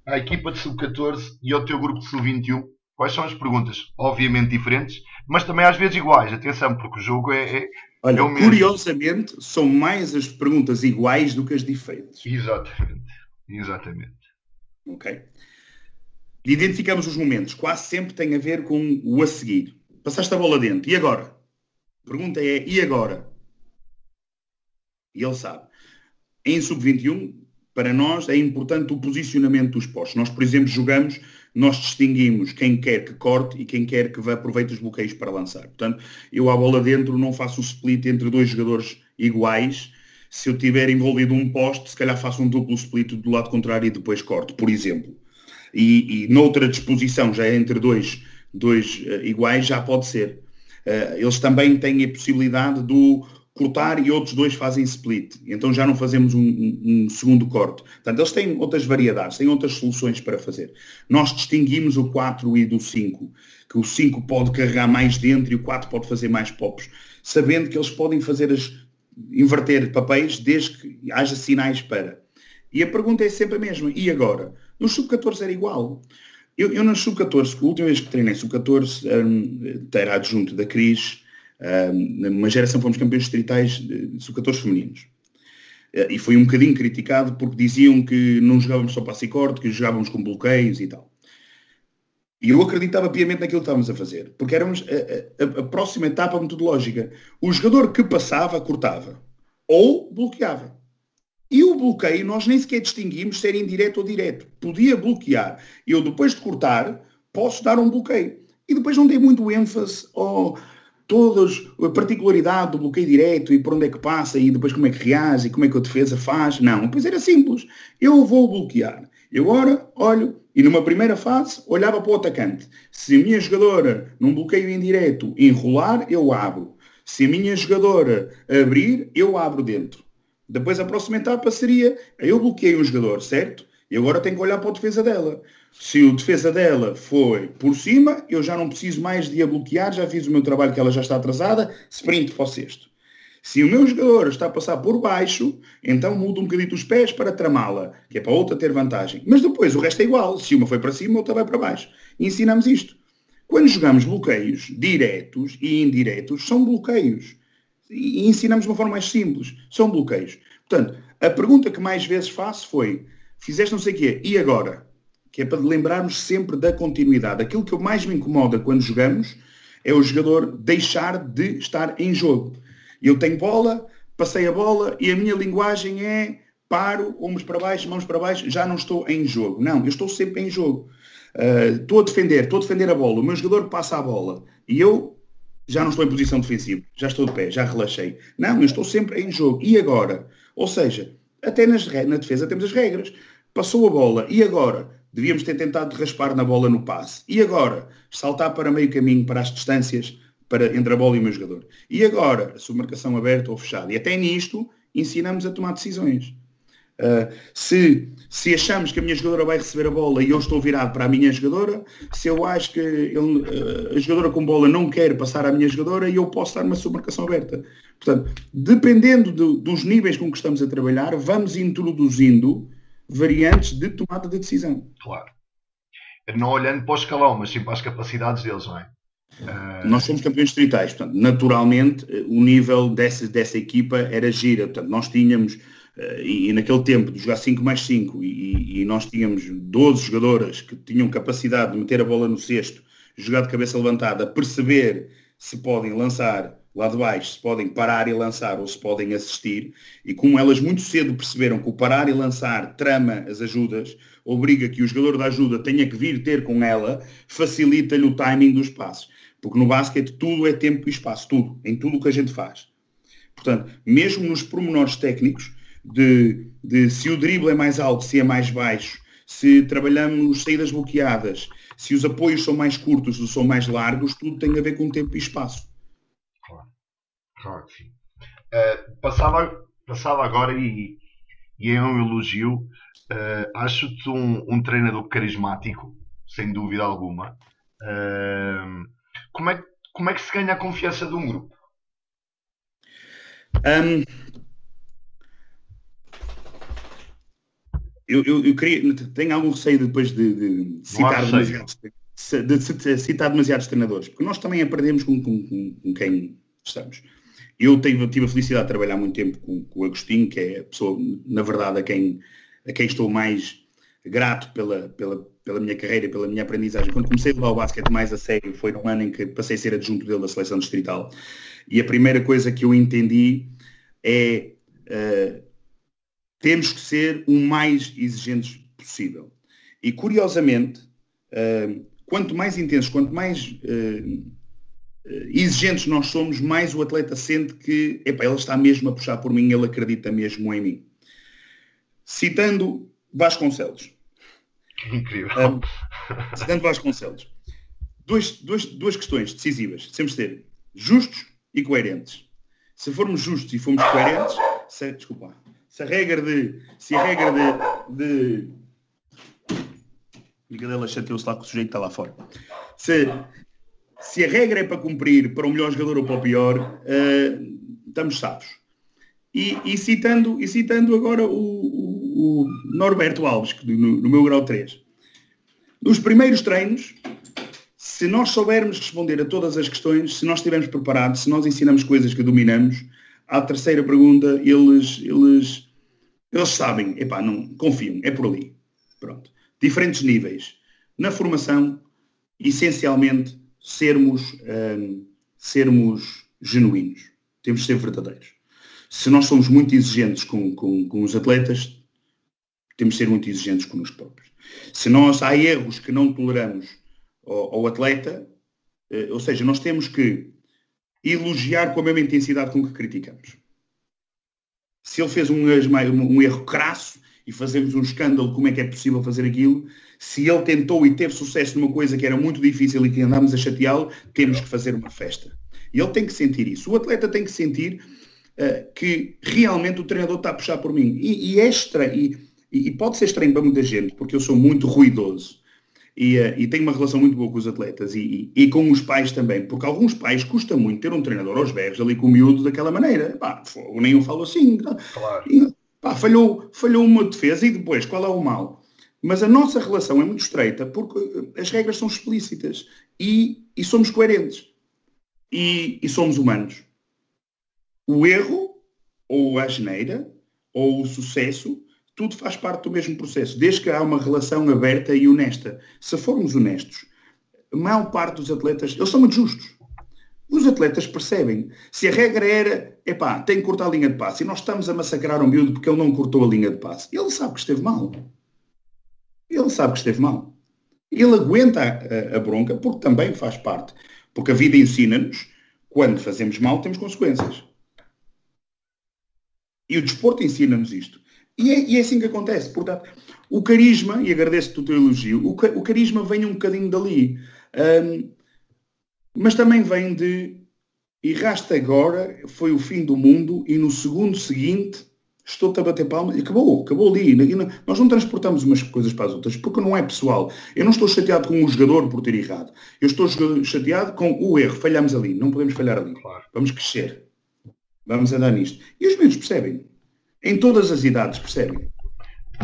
à equipa de sub-14 e ao teu grupo de sub-21, quais são as perguntas? Obviamente diferentes, mas também às vezes iguais. Atenção, porque o jogo é, é, Olha, é o mesmo. Curiosamente, são mais as perguntas iguais do que as diferentes. Exatamente. Exatamente. Ok. Identificamos os momentos. Quase sempre tem a ver com o a seguir passaste a bola dentro, e agora? A pergunta é, e agora? E ele sabe. Em sub-21, para nós é importante o posicionamento dos postos. Nós, por exemplo, jogamos, nós distinguimos quem quer que corte e quem quer que vá aproveite os bloqueios para lançar. Portanto, eu à bola dentro não faço um split entre dois jogadores iguais. Se eu tiver envolvido um poste, se calhar faço um duplo split do lado contrário e depois corto, por exemplo. E, e noutra disposição, já é entre dois dois uh, iguais, já pode ser. Uh, eles também têm a possibilidade do cortar e outros dois fazem split. Então já não fazemos um, um, segundo corte. Portanto, eles têm outras variedades, têm outras soluções para fazer. Nós distinguimos o 4 e do 5, que o 5 pode carregar mais dentro e o 4 pode fazer mais pops, sabendo que eles podem fazer as inverter papéis desde que haja sinais para. E a pergunta é sempre a mesma. E agora? No sub-14 era igual. Eu, eu no sub-14, a última vez que treinei sub-14, um, era adjunto da Cris, numa geração fomos campeões distritais de sub-14 femininos. Uh, e foi um bocadinho criticado porque diziam que não jogávamos só passe e corte, que jogávamos com bloqueios e tal. E eu acreditava piamente naquilo que estávamos a fazer, porque éramos a, a, a, próxima etapa metodológica. O jogador que passava, cortava. Ou bloqueava. E o bloqueio nós nem sequer distinguimos ser indireto ou direto. Podia bloquear. Eu, depois de cortar, posso dar um bloqueio. E depois não dei muito ênfase ao, todas a particularidade do bloqueio direto e por onde é que passa e depois como é que reage e como é que a defesa faz. Não, pois era simples. Eu vou bloquear. Eu agora olho e numa primeira fase olhava para o atacante. Se a minha jogadora num bloqueio indireto enrolar, eu abro. Se a minha jogadora abrir, eu abro dentro. Depois a próxima etapa seria, eu bloqueei um jogador, certo? E agora tenho que olhar para a defesa dela. Se o defesa dela foi por cima, eu já não preciso mais de a bloquear, já fiz o meu trabalho que ela já está atrasada, sprint para o sexto. Se o meu jogador está a passar por baixo, então mudo um bocadinho os pés para tramá-la, que é para outra ter vantagem. Mas depois o resto é igual. Se uma foi para cima, outra vai para baixo. E ensinamos isto. Quando jogamos bloqueios diretos e indiretos, são bloqueios. E ensinamos de uma forma mais simples. São bloqueios. Portanto, a pergunta que mais vezes faço foi, fizeste não sei o quê, e agora? Que é para lembrarmos sempre da continuidade. Aquilo que mais me incomoda quando jogamos é o jogador deixar de estar em jogo. Eu tenho bola, passei a bola e a minha linguagem é paro, ombros para baixo, mãos para baixo, já não estou em jogo. Não, eu estou sempre em jogo. Uh, estou a defender, estou a defender a bola, o meu jogador passa a bola e eu já não estou em posição defensiva, já estou de pé, já relaxei. Não, eu estou sempre em jogo. E agora? Ou seja, até nas, na defesa temos as regras. Passou a bola e agora? Devíamos ter tentado raspar na bola no passe. E agora? Saltar para meio caminho, para as distâncias para, entre a bola e o meu jogador. E agora? A sua marcação aberta ou fechada. E até nisto ensinamos a tomar decisões. Uh, se, se achamos que a minha jogadora vai receber a bola e eu estou virado para a minha jogadora, se eu acho que ele, uh, a jogadora com bola não quer passar à minha jogadora, eu posso dar uma submarcação aberta. Portanto, dependendo do, dos níveis com que estamos a trabalhar, vamos introduzindo variantes de tomada de decisão. Claro. Não olhando para o escalão, mas sim para as capacidades deles, não é? Uh... Nós somos campeões distritais, portanto, naturalmente o nível dessa, dessa equipa era gira. Portanto, nós tínhamos, uh, e, e, naquele tempo, de jogar 5 mais 5, e, e, nós tínhamos 12 jogadoras que tinham capacidade de meter a bola no cesto, jogar de cabeça levantada, perceber se podem lançar lá de baixo se podem parar e lançar ou se podem assistir, e como elas muito cedo perceberam que o parar e lançar trama as ajudas, obriga que o jogador da ajuda tenha que vir ter com ela, facilita-lhe o timing dos passos. Porque no basquete tudo é tempo e espaço, tudo, em tudo o que a gente faz. Portanto, mesmo nos pormenores técnicos, de, de se o drible é mais alto, se é mais baixo, se trabalhamos saídas bloqueadas, se os apoios são mais curtos ou são mais largos, tudo tem a ver com tempo e espaço. Claro que sim. Uh, passava, passava agora e, e é um elogio. Uh, Acho-te um, um, treinador carismático, sem dúvida alguma. Uh, como, é, como é que se ganha a confiança de um grupo? Um, eu, eu, eu, queria, tenho algum receio depois de, de citar, demasiados, de, citar demasiados treinadores, porque nós também aprendemos com, com, com quem estamos. Eu tive, tive a felicidade de trabalhar muito tempo com, com, o Agostinho, que é a pessoa, na verdade, a quem, a quem estou mais grato pela, pela, pela minha carreira, pela minha aprendizagem. Quando comecei a levar o basquete mais a sério, foi no ano em que passei a ser adjunto dele da seleção distrital. E a primeira coisa que eu entendi é uh, temos que ser o mais exigentes possível. E curiosamente, uh, quanto mais intenso, quanto mais uh, exigentes nós somos, mais o atleta sente que epa, ele está mesmo a puxar por mim, ele acredita mesmo em mim. Citando Vasconcelos. Incrível. Um, citando Vasconcelos. dois, dois, duas questões decisivas. Temos de ser justos e coerentes. Se formos justos e formos coerentes, se, desculpa, se a regra de. Se a regra de. de Ligadela chateou-se lá com o sujeito que está lá fora. Se, se a regra é para cumprir para o melhor jogador ou para o pior, uh, estamos sábios. E, e, citando, e citando agora o, o, o Norberto Alves, no, no meu grau 3. Nos primeiros treinos, se nós soubermos responder a todas as questões, se nós estivermos preparados, se nós ensinamos coisas que dominamos, à terceira pergunta eles, eles, eles sabem, epá, não, confiam, é por ali. Pronto. Diferentes níveis. Na formação, essencialmente, sermos, hum, sermos genuínos. Temos de ser verdadeiros. Se nós somos muito exigentes com, com, com os atletas, temos de ser muito exigentes connosco próprios. Se nós há erros que não toleramos ao, ao atleta, eh, ou seja, nós temos que elogiar com a mesma intensidade com que criticamos. Se ele fez um, um erro crasso e fazemos um escândalo, como é que é possível fazer aquilo? Se ele tentou e teve sucesso numa coisa que era muito difícil e que andámos a chateá-lo, temos que fazer uma festa. E ele tem que sentir isso. O atleta tem que sentir uh, que realmente o treinador está a puxar por mim. E, e é estranho, e, e, pode ser estranho para muita gente, porque eu sou muito ruidoso. E, uh, e, tenho uma relação muito boa com os atletas e, e, com os pais também, porque alguns pais custa muito ter um treinador aos berros ali com o miúdo daquela maneira. Pá, nem eu falo assim. Claro. Pá, falhou, falhou uma defesa e depois qual é o mal? Mas a nossa relação é muito estreita porque as regras são explícitas e, e somos coerentes e, e somos humanos. O erro, ou a geneira, ou o sucesso, tudo faz parte do mesmo processo, desde que há uma relação aberta e honesta. Se formos honestos, a maior parte dos atletas, eles são muito justos. Os atletas percebem. Se a regra era, epá, tem que cortar a linha de passe, e nós estamos a massacrar um miúdo porque ele não cortou a linha de passe, ele sabe que esteve mal. Ele sabe que esteve mal. Ele aguenta a, a, bronca porque também faz parte. Porque a vida ensina-nos, quando fazemos mal, temos consequências. E o desporto ensina-nos isto. E é, e é, assim que acontece. Portanto, o carisma, e agradeço-te o teu elogio, o, o, carisma vem um bocadinho dali. Um, mas também vem de erraste agora, foi o fim do mundo, e no segundo seguinte estou-te a bater palmas, e acabou, acabou ali. Nós não transportamos umas coisas para as outras, porque não é pessoal. Eu não estou chateado com o jogador por ter errado. Eu estou chateado com o erro. Falhamos ali, não podemos falhar ali. Claro. Vamos crescer. Vamos andar nisto. E os meninos percebem. Em todas as idades percebem.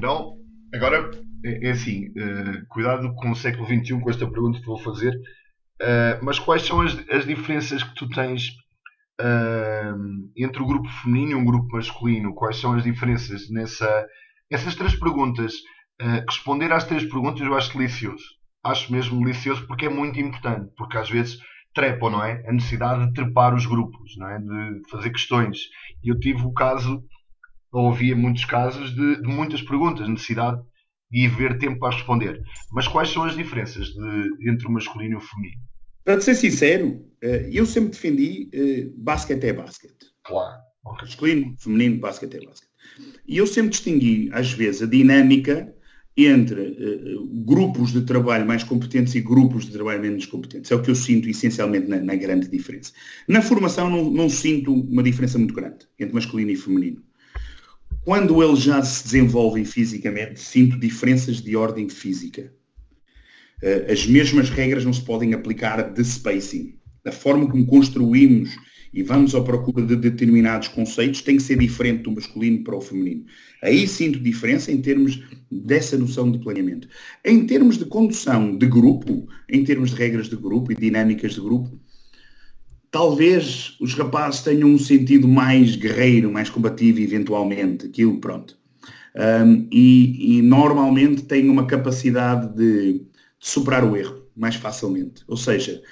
Não, agora é, é assim, uh, cuidado com o século XXI com esta pergunta que vou fazer, uh, mas quais são as, as, diferenças que tu tens uh, entre o grupo feminino e um grupo masculino? Quais são as diferenças nessa, essas três perguntas? responder às três perguntas eu acho delicioso. Acho mesmo delicioso porque é muito importante, porque às vezes trepam, não é? A necessidade de trepar os grupos, não é? De fazer questões. Eu tive o caso ouvia muitos casos de, de, muitas perguntas, necessidade de haver tempo para responder. Mas quais são as diferenças de, entre o masculino e o feminino? Para ser sincero, eu sempre defendi uh, basquete é basquete. Claro. Okay. Masculino, feminino, basquete é basquete. E eu sempre distingui, às vezes, a dinâmica entre uh, grupos de trabalho mais competentes e grupos de trabalho menos competentes. É o que eu sinto essencialmente na, na grande diferença. Na formação não, não, sinto uma diferença muito grande entre masculino e feminino. Quando eles já se desenvolvem fisicamente, sinto diferenças de ordem física. Uh, as mesmas regras não se podem aplicar de spacing. A forma como construímos e vamos à procura de determinados conceitos tem que ser diferente do masculino para o feminino. Aí sinto diferença em termos dessa noção de planeamento. Em termos de condução de grupo, em termos de regras de grupo e dinâmicas de grupo, talvez os rapazes tenham um sentido mais guerreiro, mais combativo, eventualmente, aquilo, pronto. Um, e, e, normalmente têm uma capacidade de, de, superar o erro mais facilmente. Ou seja,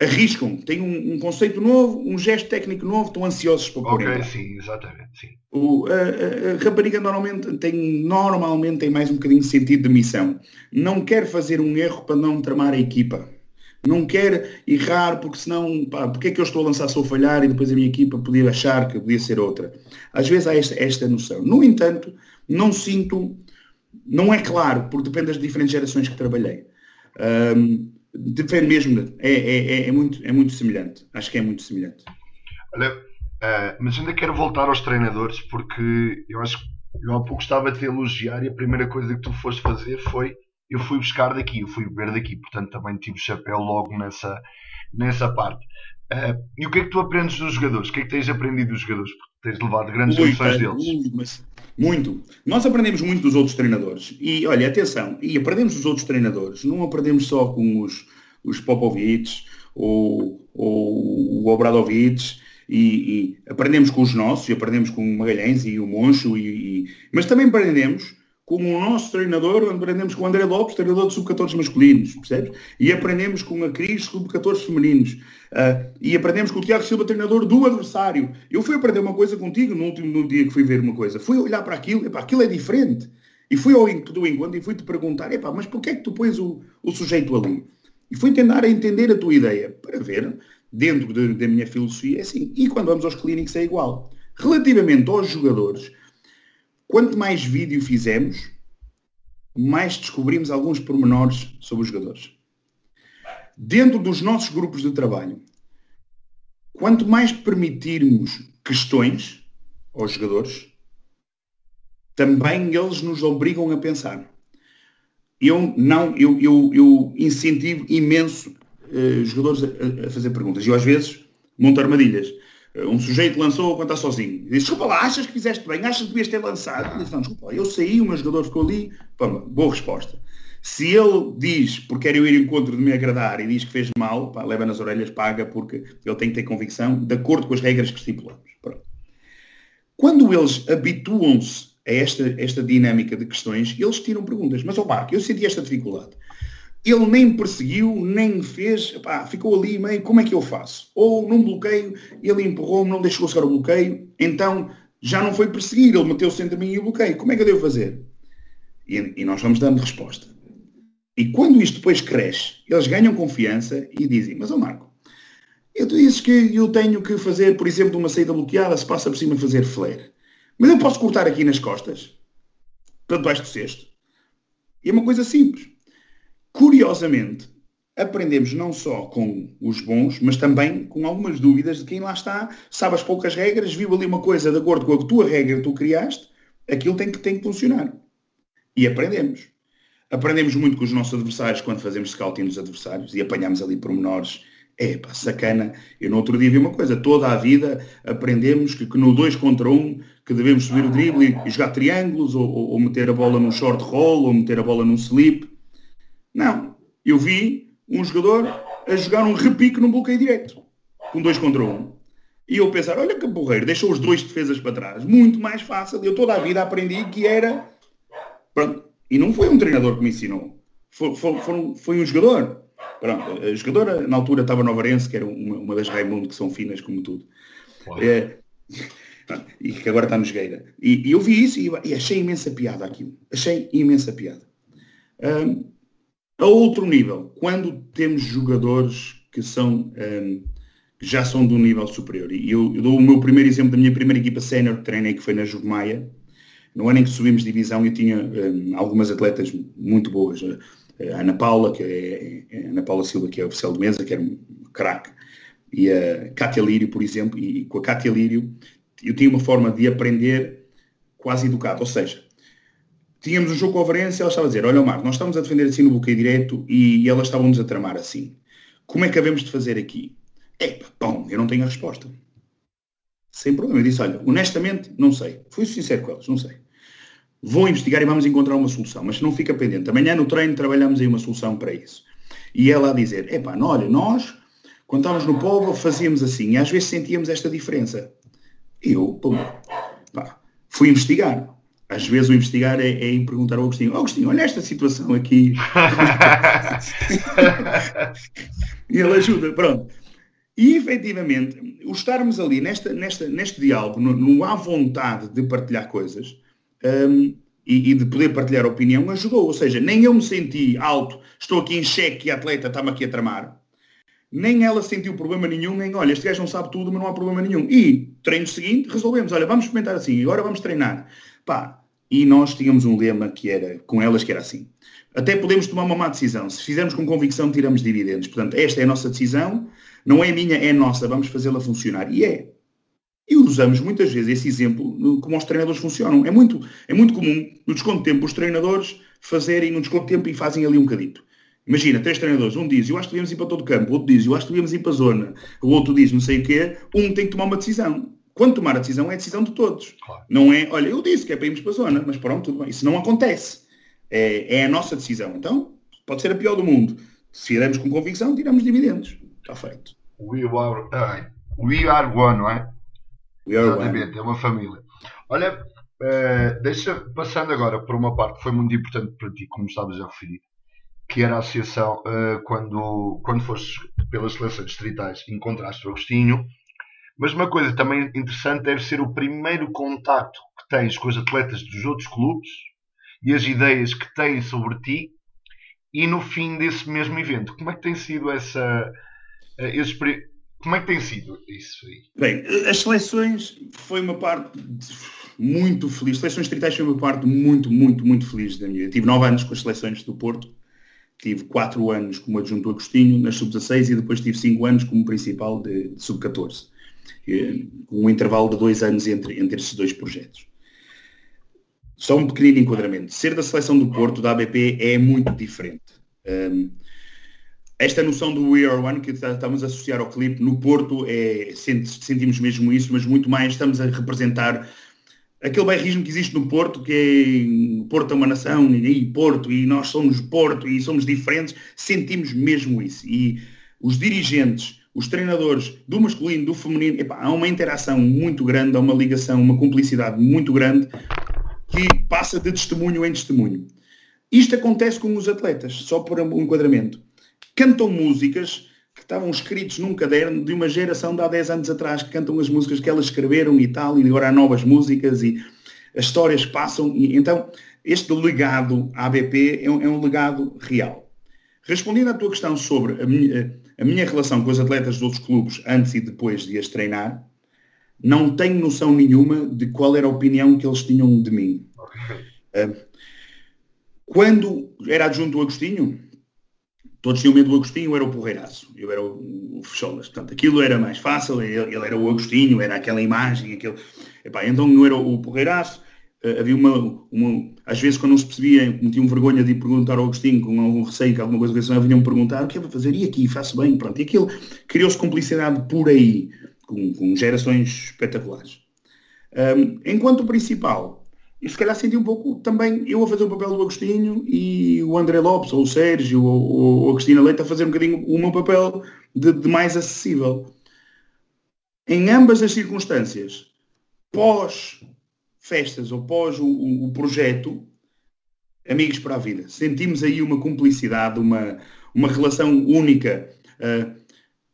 arriscam, têm um, um, conceito novo, um gesto técnico novo, estão ansiosos para pôr Ok, sim, exatamente. Sim. O, a, a, a, rapariga normalmente tem, normalmente tem mais um bocadinho de sentido de missão. Não quer fazer um erro para não tramar a equipa não quer errar porque senão, pá, porque é que eu estou a lançar se eu falhar e depois a minha equipa podia achar que podia ser outra. Às vezes há esta, esta noção. No entanto, não sinto, não é claro, porque depende das diferentes gerações que trabalhei. Um, Depende mesmo, é, é, é, é, muito, é muito semelhante. Acho que é muito semelhante. Olha, uh, mas ainda quero voltar aos treinadores, porque eu acho que eu há pouco estava a te elogiar e a primeira coisa que tu foste fazer foi eu fui buscar daqui, eu fui beber daqui, portanto também tive o chapéu logo nessa, nessa parte. Uh, e o que é que tu aprendes dos jogadores? O que é que tens aprendido dos jogadores? Porque tens levado grandes lições deles. Mas, muito. Nós aprendemos muito dos outros treinadores. E olha, atenção, e aprendemos dos outros treinadores. Não aprendemos só com os, os Popovich ou, ou o Obradovic. E, e, aprendemos com os nossos, e aprendemos com o Magalhães e o Moncho, e, e, mas também aprendemos como o nosso treinador, aprendemos com o André Lopes, treinador de sub-14 masculinos, percebes? E aprendemos com a Cris, sub-14 femininos. Uh, e aprendemos com o Tiago Silva, treinador do adversário. Eu fui aprender uma coisa contigo no último no dia que fui ver uma coisa. Fui olhar para aquilo, epá, aquilo é diferente. E fui ao do encontro e fui-te perguntar, epá, mas porquê é que tu pões o, o sujeito ali? E fui tentar entender a tua ideia, para ver, dentro de, da minha filosofia, é assim. E quando vamos aos clínicos é igual. Relativamente aos jogadores, Quanto mais vídeo fizemos, mais descobrimos alguns pormenores sobre os jogadores. Dentro dos nossos grupos de trabalho, quanto mais permitirmos questões aos jogadores, também eles nos obrigam a pensar. Eu não, eu, eu, eu incentivo imenso uh, jogadores a, a, fazer perguntas. E às vezes monto armadilhas. Um sujeito lançou quando está sozinho. Diz, desculpa lá, achas que fizeste bem? Achas que devias ter lançado? Diz, não, desculpa, eu saí, o meu jogador ficou ali. Boa resposta. Se ele diz, porque quer eu ir encontro de me agradar e diz que fez mal, pá, leva nas orelhas, paga, porque ele tem que ter convicção, de acordo com as regras que estipulamos. Pronto. Quando eles habituam-se a esta, esta dinâmica de questões, eles tiram perguntas. Mas, ó oh, Marco, eu senti esta dificuldade ele nem perseguiu, nem fez, pá, ficou ali meio, como é que eu faço? Ou num bloqueio, ele empurrou-me, não deixou chegar o bloqueio, então já não foi perseguir, ele meteu-se entre mim e o bloqueio. Como é que eu devo fazer? E, e nós vamos dando resposta. E quando isto depois cresce, eles ganham confiança e dizem, mas ó Marco, eu disse que eu tenho que fazer, por exemplo, uma saída bloqueada, se passa por cima fazer flare. Mas eu posso cortar aqui nas costas, para debaixo do cesto. E é uma coisa simples. Curiosamente, aprendemos não só com os bons, mas também com algumas dúvidas de quem lá está, sabe as poucas regras, viu ali uma coisa de acordo com a tua regra que tu criaste, aquilo tem que, tem que funcionar. E aprendemos. Aprendemos muito com os nossos adversários quando fazemos scouting dos adversários e apanhamos ali pormenores. É pá, sacana. Eu no outro dia vi uma coisa, toda a vida aprendemos que, que no 2 contra 1 um, que devemos subir o drible e jogar triângulos, ou, ou, ou meter a bola num short roll, ou meter a bola num slip não. Eu vi um jogador a jogar um repique num bloqueio direto, com dois contra um. E eu pensar, olha que borreiro, deixou os dois defesas para trás. Muito mais fácil. Eu toda a vida aprendi que era. Pronto. E não foi um treinador que me ensinou. Foi, foi, foi, foi um jogador. Pronto. A jogadora, na altura, estava no Avarense, que era uma, uma das Raimundo, que são finas como tudo. É, e que agora está no Jogueira. E, e, eu vi isso e, e, achei imensa piada aquilo. Achei imensa piada. Um, a outro nível, quando temos jogadores que são um, que já são de um nível superior, e eu, eu, dou o meu primeiro exemplo da minha primeira equipa sénior que treinei, que foi na Jugmaia, no ano em que subimos divisão, eu tinha um, algumas atletas muito boas. A Ana Paula, que é, é, Ana Paula Silva, que é oficial de mesa, que era um craque, e a Cátia Lírio, por exemplo, e com a Cátia Lírio eu tinha uma forma de aprender quase educado, ou seja, tínhamos um jogo com a Varense e ela estava a dizer, olha Marco, nós estamos a defender assim no bloqueio direto e, elas estavam-nos a tramar assim. Como é que havemos de fazer aqui? É, bom, eu não tenho a resposta. Sem problema. Eu disse, olha, honestamente, não sei. Fui sincero com elas, não sei. Vou investigar e vamos encontrar uma solução, mas não fica pendente. Amanhã no treino trabalhamos aí uma solução para isso. E ela a dizer, epá, olha, nós, quando estávamos no povo, fazíamos assim, e às vezes sentíamos esta diferença. Eu, pum, pá, fui investigar às vezes o investigar é, é em perguntar ao Agostinho, Agostinho, olha esta situação aqui. e ele ajuda, pronto. E efetivamente, o estarmos ali nesta, nesta, neste diálogo, no, no à vontade de partilhar coisas um, e, e, de poder partilhar opinião, ajudou. Ou seja, nem eu me senti alto, estou aqui em xeque e a atleta está-me aqui a tramar. Nem ela sentiu problema nenhum, nem olha, este gajo não sabe tudo, mas não há problema nenhum. E treino seguinte, resolvemos, olha, vamos experimentar assim, agora vamos treinar. Pá, e nós tínhamos um lema que era, com elas, que era assim. Até podemos tomar uma má decisão. Se fizermos com convicção, tiramos dividendos. Portanto, esta é a nossa decisão, não é minha, é nossa, vamos fazê-la funcionar. E é. E usamos muitas vezes esse exemplo como os treinadores funcionam. É muito, é muito comum, no desconto de tempo, os treinadores fazerem no desconto de tempo e fazem ali um bocadito. Imagina, três treinadores, um diz, eu acho que devíamos ir para todo o campo, o outro diz, eu acho que devíamos ir para a zona, o outro diz, não sei o quê, um tem que tomar uma decisão. Quando tomar a decisão, é a decisão de todos. Claro. Não é, olha, eu disse que é para irmos para a zona, mas pronto, tudo bem. Isso não acontece. É, é a nossa decisão. Então, pode ser a pior do mundo. Se fizermos com convicção, tiramos dividendos. Está feito. We are, uh, we are one, não é? We are Exatamente, one. é uma família. Olha, uh, deixa, passando agora por uma parte que foi muito importante para ti, como estavas a referir, que era a associação, uh, quando, quando foste pelas seleções distritais, encontraste o Agostinho, mas uma coisa também interessante deve ser o primeiro contacto que tens com os atletas dos outros clubes e as ideias que têm sobre ti e no fim desse mesmo evento. Como é que tem sido essa. Eh, esse, como é que tem sido isso aí? Bem, as seleções foi uma parte muito feliz. Seleções distritais foi uma parte muito, muito, muito feliz da minha vida. Tive nove anos com as seleções do Porto. Tive quatro anos como adjunto Agostinho nas sub-16 e depois tive cinco anos como principal de, de sub-14 com um intervalo de dois anos entre, entre esses dois projetos. Só um pequenino enquadramento. Ser da seleção do Porto, da ABP, é muito diferente. Um, esta noção do We Are One que estamos a associar ao clipe, no Porto é, sentimos mesmo isso, mas muito mais estamos a representar aquele bairrismo que existe no Porto, que é Porto é uma nação, e Porto, e nós somos Porto, e somos diferentes, sentimos mesmo isso. E os dirigentes, os treinadores do masculino, do feminino, epá, há uma interação muito grande, há uma ligação, uma cumplicidade muito grande que passa de testemunho em testemunho. Isto acontece com os atletas, só por um enquadramento. Cantam músicas que estavam escritos num caderno de uma geração de há 10 anos atrás, que cantam as músicas que elas escreveram e tal, e agora há novas músicas e as histórias passam. E, então, este legado ABP é um, é um legado real. Respondendo à tua questão sobre a minha, a minha relação com os atletas dos outros clubes antes e depois de as treinar, não tenho noção nenhuma de qual era a opinião que eles tinham de mim. Quando era adjunto do Agostinho, todos tinham medo do Agostinho, eu era o porreiraço, eu era o, o Fecholas. Portanto, aquilo era mais fácil, ele, ele, era o Agostinho, era aquela imagem, aquele... Epá, então não era o porreiraço, uh, havia uma, uma, às vezes quando não se percebia, tinham vergonha de perguntar ao Agostinho com algum receio que alguma coisa que vinham perguntar, o que é para fazer? E aqui, faço bem, pronto. E aquilo criou-se cumplicidade por aí, com, com gerações espetaculares. Um, enquanto o principal, e se calhar senti um pouco também eu a fazer o papel do Agostinho e o André Lopes, ou o Sérgio, ou, ou a Cristina Leite a fazer um bocadinho o meu papel de, de mais acessível. Em ambas as circunstâncias, pós festas ou pós o, o, projeto, amigos para a vida. Sentimos aí uma cumplicidade, uma, uma relação única. Uh,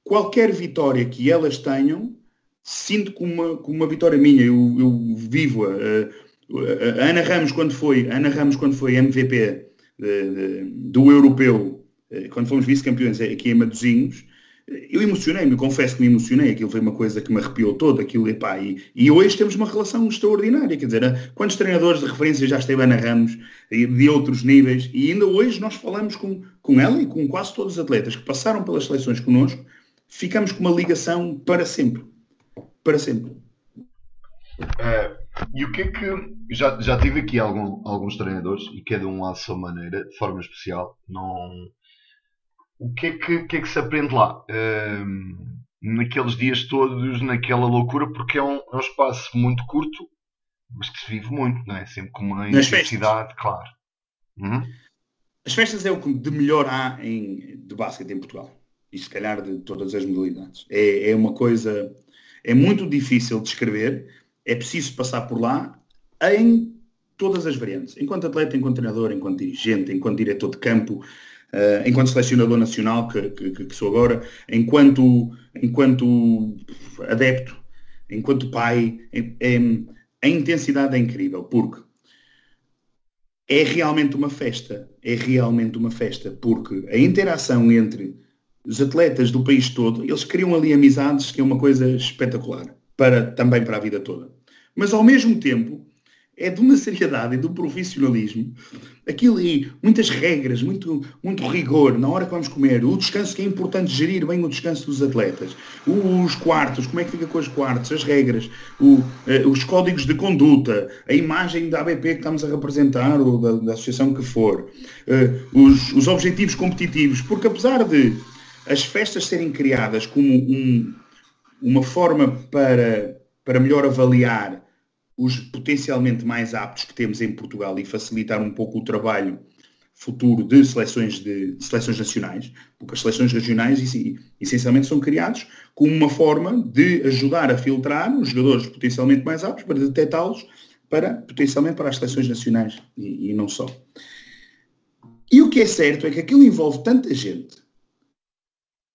qualquer vitória que elas tenham, sinto como uma, como uma vitória minha, eu, eu vivo-a. Uh, a Ana Ramos, quando foi, Ana Ramos, quando foi MVP uh, do europeu, quando fomos vice-campeões aqui em Matosinhos, eu emocionei-me, confesso que me emocionei, aquilo foi uma coisa que me arrepiou todo, aquilo, epá, e, e hoje temos uma relação extraordinária, quer dizer, quantos treinadores de referência já esteve Ana Ramos, de outros níveis, e ainda hoje nós falamos com, com ela e com quase todos os atletas que passaram pelas seleções connosco, ficamos com uma ligação para sempre, para sempre. Uh, e o que é que, já, já tive aqui algum, alguns treinadores, e cada um à sua maneira, de forma especial, não o que é que, que, é que se aprende lá? Uh, naqueles dias todos, naquela loucura, porque é um, é um, espaço muito curto, mas que se vive muito, não é? Sempre com uma intensidade, claro. Uhum. As festas é o que de melhor há em, de basquete em Portugal. E se calhar de todas as modalidades. É, é uma coisa. É muito difícil de descrever. É preciso passar por lá em todas as variantes. Enquanto atleta, enquanto treinador, enquanto dirigente, enquanto diretor de campo, uh, enquanto selecionador nacional, que, que, que, sou agora, enquanto, enquanto adepto, enquanto pai, é, é, a intensidade é incrível, porque é realmente uma festa, é realmente uma festa, porque a interação entre os atletas do país todo, eles criam ali amizades que é uma coisa espetacular, para, também para a vida toda. Mas ao mesmo tempo, é de uma seriedade e um profissionalismo. Aquilo aí, muitas regras, muito, muito rigor na hora que vamos comer, o descanso que é importante gerir bem o descanso dos atletas, os quartos, como é que fica com os quartos, as regras, o, eh, os códigos de conduta, a imagem da ABP que estamos a representar ou da, da associação que for, eh, os, os objetivos competitivos, porque apesar de as festas serem criadas como um, uma forma para, para melhor avaliar os potencialmente mais aptos que temos em Portugal e facilitar um pouco o trabalho futuro de seleções, de, de seleções nacionais, porque as seleções regionais essencialmente são criados como uma forma de ajudar a filtrar os jogadores potencialmente mais aptos para detectá-los para, potencialmente para as seleções nacionais e, e não só. E o que é certo é que aquilo envolve tanta gente,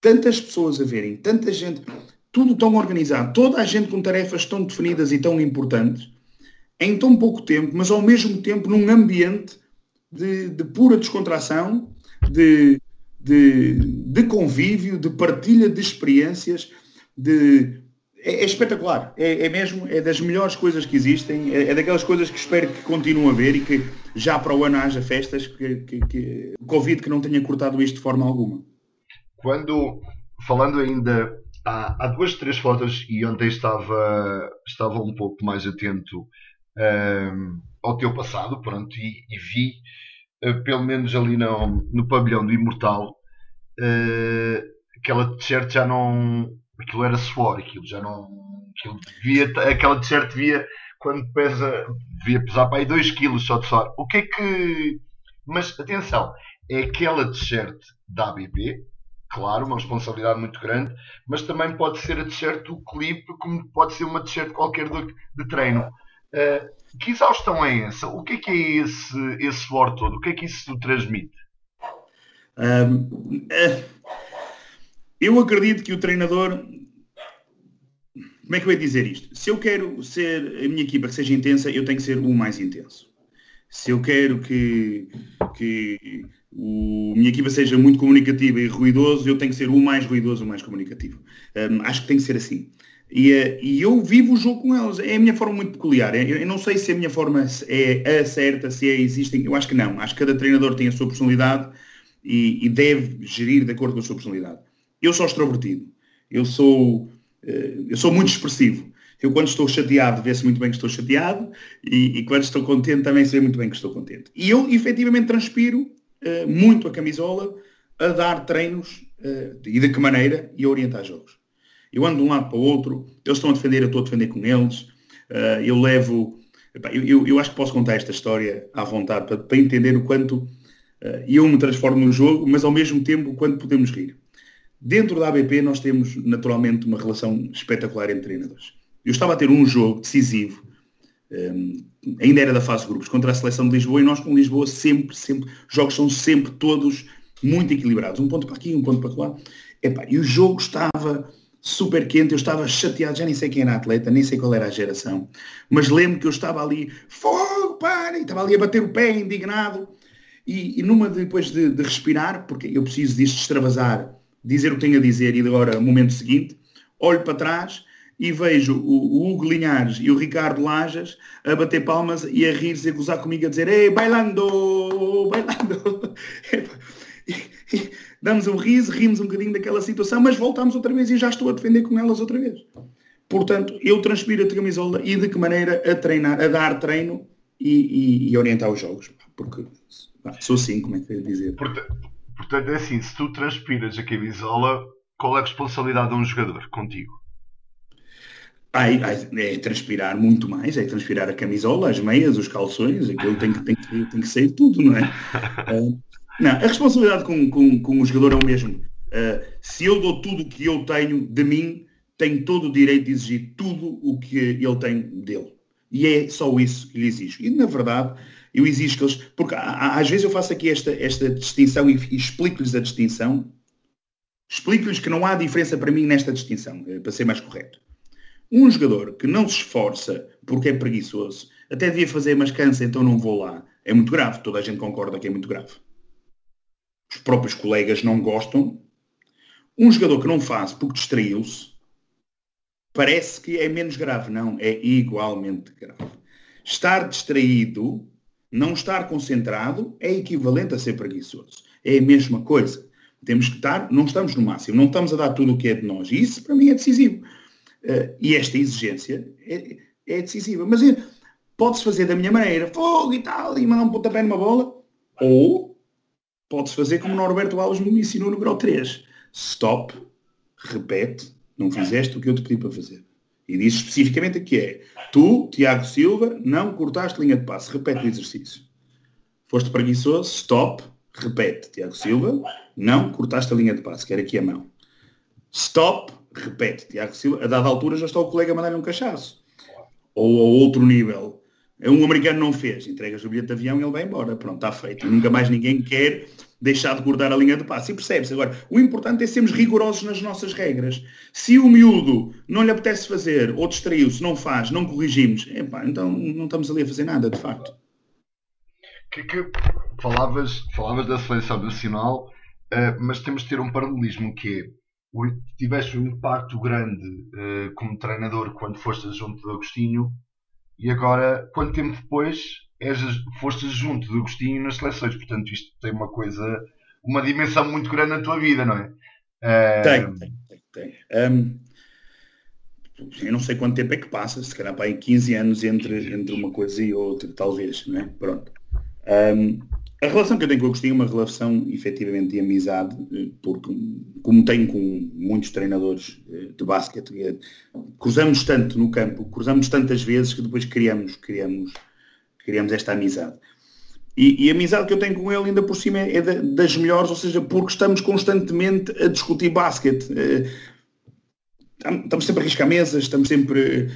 tantas pessoas a verem, tanta gente, tudo tão organizado, toda a gente com tarefas tão definidas e tão importantes, em tão pouco tempo, mas ao mesmo tempo num ambiente de, de pura descontração, de, de, de, convívio, de partilha de experiências, de, é, é espetacular. É, é, mesmo, é das melhores coisas que existem, é, é, daquelas coisas que espero que continue a ver e que já para o ano haja festas, que, que, que Covid que não tenha cortado isto de forma alguma. Quando, falando ainda, há, há duas, três fotos e ontem estava, estava um pouco mais atento ao teu passado, pronto, e, e vi, uh, pelo menos ali no, no pavilhão do Imortal, uh, aquela t-shirt já não. Aquilo era suor, aquilo já não. Aquilo devia, aquela t-shirt devia, quando pesa, devia pesar para aí 2 kg só de suor. O que é que. Mas atenção, é aquela t-shirt da ABB, claro, uma responsabilidade muito grande, mas também pode ser a t-shirt do clipe, como pode ser uma t-shirt qualquer de, de treino. Uh, que exaustão é essa? O que é que é esse, esse suor todo? O que é que isso transmite? Um, uh, eu acredito que o treinador. Como é que eu ia dizer isto? Se eu quero ser a minha equipa que seja intensa, eu tenho que ser o mais intenso. Se eu quero que, que o, a minha equipa seja muito comunicativa e ruidoso, eu tenho que ser o mais ruidoso, o mais comunicativo. Um, acho que tem que ser assim. E, eh, e, eu vivo o jogo com elas. É a minha forma muito peculiar. Eu não sei se a minha forma é a certa, se é, existem. Eu acho que não. Acho que cada treinador tem a sua personalidade e, e deve gerir de acordo com a sua personalidade. Eu sou extrovertido. Eu sou, eh, eu sou muito expressivo. Eu quando estou chateado vê-se muito bem que estou chateado e, e, quando estou contente também se vê muito bem que estou contente. E eu efetivamente transpiro uh, muito a camisola a dar treinos e de que maneira e a orientar jogos. Eu ando de um lado para o outro, eles estão a defender, eu estou a defender com eles, uh, eu levo. eu, eu, eu, acho que posso contar esta história à vontade para, para entender o quanto uh, eu me transformo no jogo, mas ao mesmo tempo o quanto podemos rir. Dentro da ABP nós temos naturalmente uma relação espetacular entre treinadores. Eu estava a ter um jogo decisivo, um, eh, ainda era da fase de grupos, contra a seleção de Lisboa, e nós com Lisboa sempre, sempre, jogos são sempre todos muito equilibrados. Um ponto para aqui, um ponto para lá. E o jogo estava super quente, eu estava chateado, já nem sei quem era atleta, nem sei qual era a geração, mas lembro que eu estava ali, fogo, para, e estava ali a bater o pé, indignado, e, e numa depois de, de, respirar, porque eu preciso disto extravasar, dizer o que tenho a dizer, e agora, momento seguinte, olho para trás e vejo o, o Hugo Linhares e o Ricardo Lajas a bater palmas e a rir-se, a gozar comigo, a dizer, ei, bailando, bailando. damos um riso, rimos um bocadinho daquela situação, mas voltamos outra vez e já estou a defender com elas outra vez. Portanto, eu transpiro a camisola e de que maneira a treinar, a dar treino e, e, e orientar os jogos. Porque sou assim, como é que é dizer? Portanto, portanto, é assim, se tu transpiras a camisola, qual é a responsabilidade de um jogador contigo? Ai, ai, é transpirar muito mais, é transpirar a camisola, as meias, os calções, aquilo tem que, tem que, tem que sair tudo, não é? Não, a responsabilidade com, com, com o jogador é o mesmo. Uh, se eu dou tudo o que eu tenho de mim, tenho todo o direito de exigir tudo o que ele tem dele. E é só isso que lhe exijo. E, na verdade, eu exijo que eles... Porque às vezes eu faço aqui esta, esta distinção e, e explico-lhes a distinção. Explico-lhes que não há diferença para mim nesta distinção, eh, para ser mais correto. Um jogador que não se esforça porque é preguiçoso, até devia fazer, mas cansa, então não vou lá. É muito grave. Toda a gente concorda que é muito grave os próprios colegas não gostam. Um jogador que não faz porque distraiu-se, parece que é menos grave. Não, é igualmente grave. Estar distraído, não estar concentrado, é equivalente a ser preguiçoso. É a mesma coisa. Temos que estar, não estamos no máximo, não estamos a dar tudo o que é de nós. E isso, para mim, é decisivo. Uh, e esta exigência é, é decisiva. Mas é, pode-se fazer da minha maneira, fogo e tal, e mandar um pontapé numa bola, ou pode-se fazer como Norberto Alves me ensinou no grau 3. Stop, repete, não fizeste o que eu te pedi para fazer. E diz especificamente que é, tu, Tiago Silva, não cortaste linha de passe. Repete o exercício. Foste preguiçoso, stop, repete, Tiago Silva, não cortaste a linha de passe, quer aqui a mão. Stop, repete, Tiago Silva, a dada altura já está o colega a mandar-lhe um cachaço. Ou a outro nível, um americano não fez, entregas o bilhete de avião e ele vai embora. Pronto, está feito. Nunca mais ninguém quer deixar de guardar a linha de passe. E percebe-se. Agora, o importante é sermos rigorosos nas nossas regras. Se o miúdo não lhe apetece fazer ou distraiu-se, não faz, não corrigimos, epá, então não estamos ali a fazer nada, de facto. Que, que falavas, falavas da seleção nacional, uh, mas temos de ter um paralelismo que é tiveste um impacto grande uh, como treinador quando foste junto do Agostinho e agora, quanto tempo depois, és, foste junto do Agostinho nas seleções. Portanto, isto tem uma coisa, uma dimensão muito grande na tua vida, não é? Uh... Tem, tem, tem. tem. Um, eu não sei quanto tempo é que passa, se calhar para aí 15 anos entre, entre uma coisa e outra, talvez, não é? Pronto. Um, a relação que eu tenho com o Agostinho é uma relação efetivamente de amizade, eh, porque como tenho com muitos treinadores eh, de basquete, eh, cruzamos tanto no campo, cruzamos tantas vezes que depois criamos, criamos, criamos esta amizade. E, e, a amizade que eu tenho com ele ainda por cima é das melhores, ou seja, porque estamos constantemente a discutir basquete. Estamos sempre a riscar mesas, estamos sempre.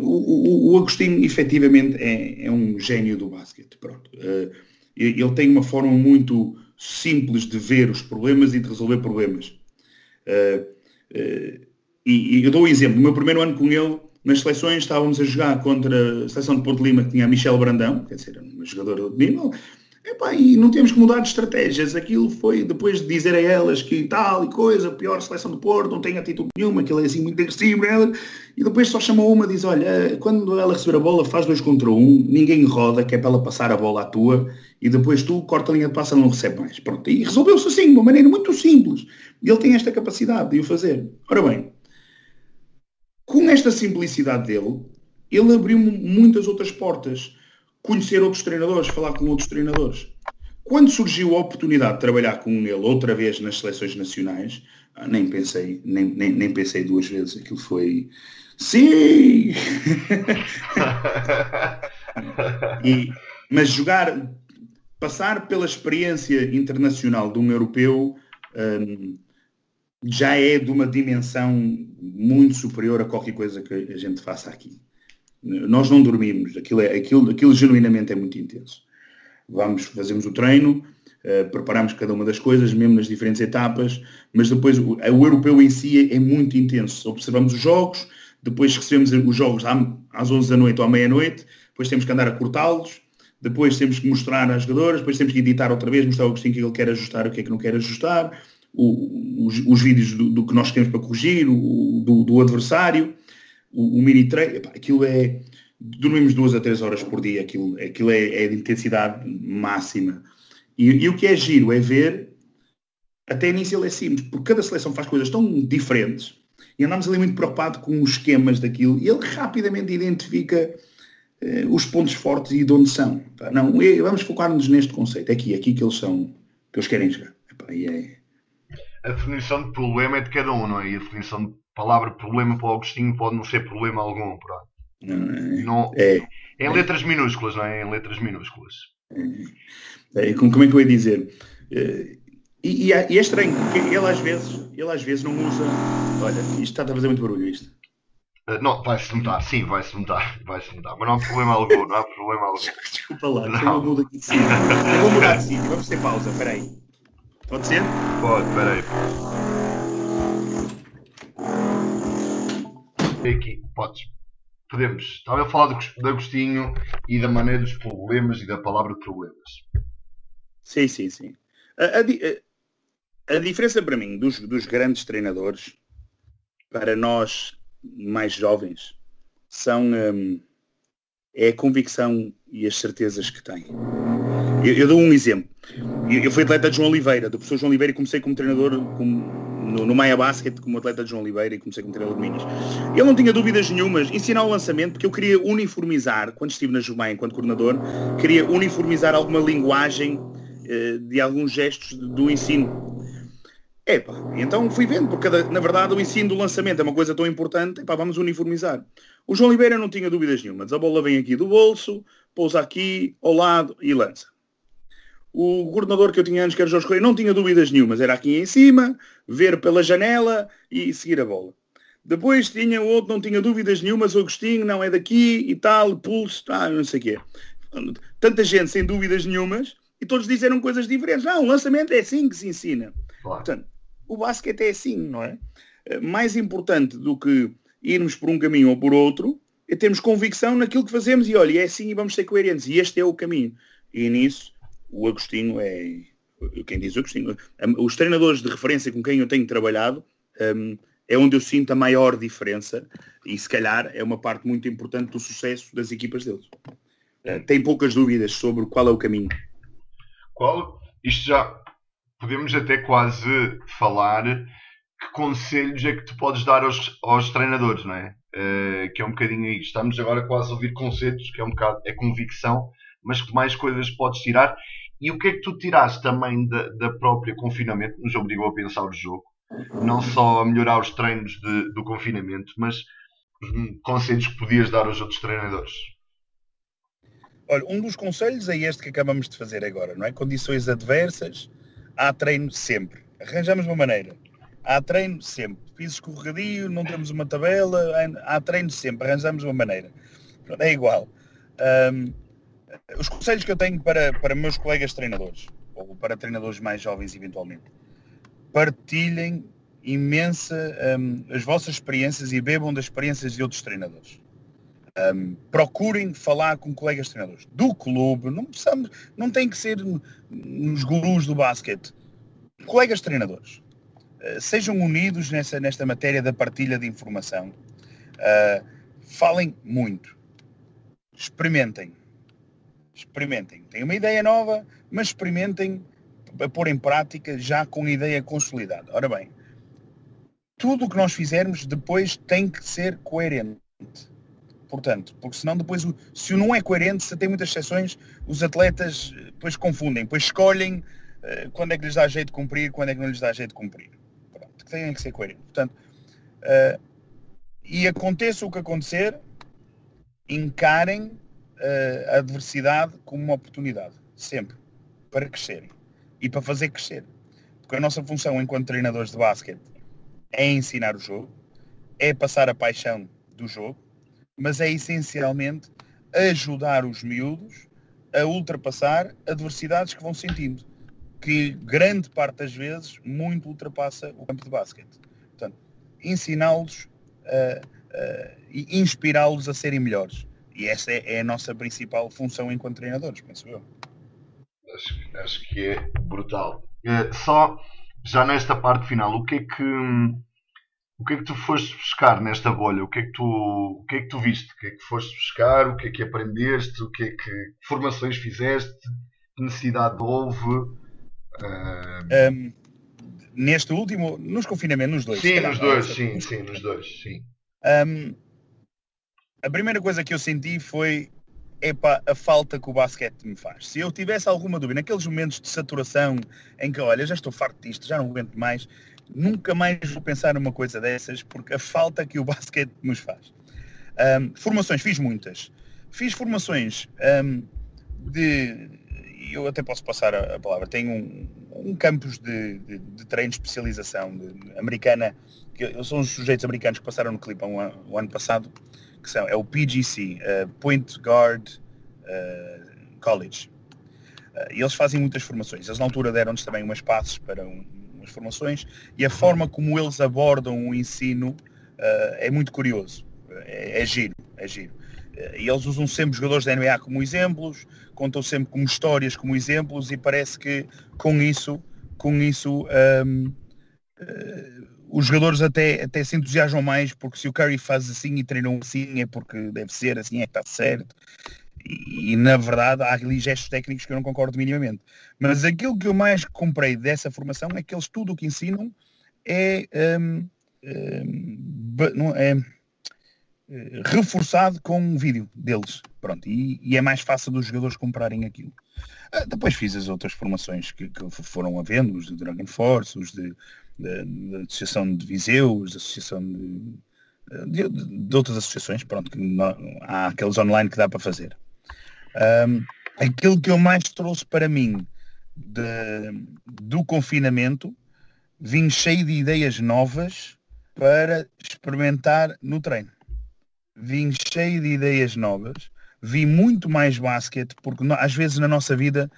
O, o, o Agostinho efetivamente é, é, um gênio do basquete. Pronto ele tem uma forma muito simples de ver os problemas e de resolver problemas. Uh, uh, e, e, eu dou um exemplo. No meu primeiro ano com ele, nas seleções estávamos a jogar contra a seleção de Porto Lima, que tinha a Michel Brandão, quer dizer, uma jogadora de nível, Epá, e não temos que mudar de estratégias. Aquilo foi depois de dizer a elas que tal e coisa, pior seleção do Porto, não tem atitude nenhuma, aquilo é assim muito agressivo. Ela, e depois só chamou uma e diz, olha, quando ela receber a bola faz dois contra um, ninguém roda, que é para ela passar a bola à tua, e depois tu corta a linha de passe e não recebe mais. Pronto, e resolveu-se assim, de uma maneira muito simples. E ele tem esta capacidade de o fazer. Ora bem, com esta simplicidade dele, ele abriu muitas outras portas conhecer outros treinadores, falar com outros treinadores. Quando surgiu a oportunidade de trabalhar com ele outra vez nas seleções nacionais, ah, nem pensei, nem, nem, nem pensei duas vezes, aquilo foi sim! e, mas jogar, passar pela experiência internacional de um europeu um, já é de uma dimensão muito superior a qualquer coisa que a gente faça aqui. Nós não dormimos, aquilo, é, aquilo, aquilo genuinamente é muito intenso. Vamos, fazemos o treino, uh, preparamos cada uma das coisas, mesmo nas diferentes etapas, mas depois o, o europeu em si é, é, muito intenso. Observamos os jogos, depois recebemos os jogos às 11 da noite ou à meia-noite, depois temos que andar a cortá-los, depois temos que mostrar às jogadoras, depois temos que editar outra vez, mostrar o que ele quer ajustar, o que é que não quer ajustar, o, os, os, vídeos do, do, que nós temos para corrigir, o, do, do adversário o, o mini treino, aquilo é. Dormimos duas a três horas por dia, aquilo, aquilo é, é de intensidade máxima. E, e, o que é giro é ver, até início ele é simples, porque cada seleção faz coisas tão diferentes e andamos ali muito preocupado com os esquemas daquilo e ele rapidamente identifica eh, os pontos fortes e de onde são. Não, vamos focar-nos neste conceito, é aqui, é aqui que eles são, que eles querem e é... A definição de problema é de cada um, não é? E a definição de palavra problema para o Agostinho pode não ser problema algum. Pronto. Não, é, é, em letras minúsculas, não é? Em letras minúsculas. É, é como é que eu ia dizer? Eh, e, e, é, é estranho, porque ele às vezes, ele às vezes não usa. Olha, isto está a fazer muito barulho isto. Uh, não, vai-se notar, sim, vai-se notar, vai-se notar, mas não há problema algum, não há problema algum. Desculpa lá, não. eu vou de sítio. Eu vou mudar de sítio, vamos ter pausa, espera aí. Pode ser? Pode, espera Aqui, podes. Podemos. Estava a falar de Agostinho e da maneira dos problemas e da palavra problemas. Sim, sim, sim. A, a, a diferença para mim dos, dos grandes treinadores para nós mais jovens são, um, é a convicção e as certezas que tem. Eu, eu dou um exemplo. Eu, eu, fui atleta de João Oliveira, do professor João Oliveira, e comecei como treinador no, no Maia Basket, como atleta de João Oliveira, e comecei treinador de Minas. Ele não tinha dúvidas nenhumas, ensinar o lançamento, porque eu queria uniformizar, quando estive na Jumaia enquanto coordenador, queria uniformizar alguma linguagem eh, de alguns gestos do ensino. Epá, então fui vendo, porque na verdade o ensino do lançamento é uma coisa tão importante, epá, vamos uniformizar. O João Oliveira não tinha dúvidas nenhuma, a bola vem aqui do bolso, pousa aqui, ao lado e lança. O coordenador que eu tinha antes, que era Jorge Correia, não tinha dúvidas nenhumas, era aqui em cima, ver pela janela e seguir a bola. Depois tinha o outro, não tinha dúvidas nenhumas, Agostinho não é daqui e tal, pulso, tá, não sei o quê. Tanta gente sem dúvidas nenhumas e todos disseram coisas diferentes. Não, o lançamento é assim que se ensina. Claro. Portanto, o basquete é assim, não é? Eh, mais importante do que irmos por um caminho ou por outro é termos convicção naquilo que fazemos e olha, é assim e vamos ser coerentes. E este é o caminho. E nisso o Agostinho é. Quem diz o Agostinho? Os treinadores de referência com quem eu tenho trabalhado um, é onde eu sinto a maior diferença e se calhar é uma parte muito importante do sucesso das equipas deles. Uh, tem poucas dúvidas sobre qual é o caminho. Qual? Isto já podemos até quase falar que conselhos é que tu podes dar aos, aos treinadores, não é? Uh, que é um bocadinho aí. Estamos agora quase a ouvir conceitos, que é um bocado, é convicção, mas que mais coisas podes tirar. E o que é que tu tiraste também da, da própria confinamento, nos obrigou a pensar o jogo? Não só a melhorar os treinos de, do confinamento, mas hum, conselhos que podias dar aos outros treinadores. Olha, um dos conselhos é este que acabamos de fazer agora, não é? Condições adversas, há treino sempre. Arranjamos uma maneira. Há treino sempre. Piso escorregadio, não temos uma tabela, há treino sempre. Arranjamos uma maneira. É igual. Um, os conselhos que eu tenho para, para meus colegas treinadores, ou para treinadores mais jovens eventualmente, partilhem imensa um, as vossas experiências e bebam das experiências de outros treinadores. Um, procurem falar com colegas treinadores do clube, não precisamos, não tem que ser nos gurus do basquete, colegas treinadores. Uh, sejam unidos nessa, nesta matéria da partilha de informação. Uh, falem muito. Experimentem. Experimentem. Têm uma ideia nova, mas experimentem a pôr em prática já com a ideia consolidada. Ora bem, tudo o que nós fizermos depois tem que ser coerente portanto, porque senão depois, se o não é coerente, se tem muitas exceções, os atletas eh, depois confundem, depois escolhem uh, quando é que lhes dá jeito de cumprir, quando é que não lhes dá jeito de cumprir. Pronto, tem que ser coerente. Portanto, uh, e aconteça o que acontecer, encarem a adversidade como uma oportunidade, sempre, para crescerem e para fazer crescer. Porque a nossa função enquanto treinadores de basquete é ensinar o jogo, é passar a paixão do jogo, mas é essencialmente ajudar os miúdos a ultrapassar adversidades que vão sentindo, que grande parte das vezes muito ultrapassa o campo de basquete. Portanto, ensiná-los e inspirá-los a serem melhores. E essa é, é, a nossa principal função enquanto treinadores, penso eu. Acho, acho que é brutal. É, só já nesta parte final, o que é que o que é que tu foste buscar nesta bolha? O que é que tu, o que é que tu viste? O que é que foste buscar? O que é que aprendeste? O que é que formações fizeste? Que necessidade houve? Uh... Um, neste último, nos confinamentos, nos dois. Sim, nos dois, sim, sim, nos dois, sim. Um, a primeira coisa que eu senti foi epa, a falta que o basquete me faz. Se eu tivesse alguma dúvida, naqueles momentos de saturação em que, olha, já estou farto disto, já não aguento mais, nunca mais vou pensar numa coisa dessas, porque a falta que o basquete nos faz. Um, formações, fiz muitas. Fiz formações um, de. Eu até posso passar a, palavra. Tenho um, um campus de, de, de, treino de especialização de, americana, que são os sujeitos americanos que passaram no clipe o ano passado, que são, é o PGC, uh, Point Guard uh, College. Uh, e eles fazem muitas formações. Eles na altura deram-nos também umas passes para um, umas formações e a forma como eles abordam o ensino é muito curioso. É, é giro, é giro. E eles usam sempre jogadores da NBA como exemplos, contam sempre como histórias como exemplos e parece que com isso, com isso um, uh, os jogadores até, até se entusiasmam mais porque se o Curry faz assim e treinam assim é porque deve ser, assim é que está certo. E, e, na verdade há ali gestos técnicos que eu não concordo minimamente. Mas aquilo que eu mais comprei dessa formação é que eles tudo o que ensinam é, um, um, é eh, reforçado com um vídeo deles. Pronto, e, e, é mais fácil dos jogadores comprarem aquilo. Uh, depois fiz as outras formações que, que, foram havendo, os de Dragon Force, os de, de, de Associação de Viseu, os da Associação de, de, de, outras associações, pronto, que não, há aqueles online que dá para fazer. Um, aquilo que eu mais trouxe para mim do confinamento, vim cheio de ideias novas para experimentar no treino vim cheio de ideias novas, vi muito mais basquete, porque às vezes na nossa vida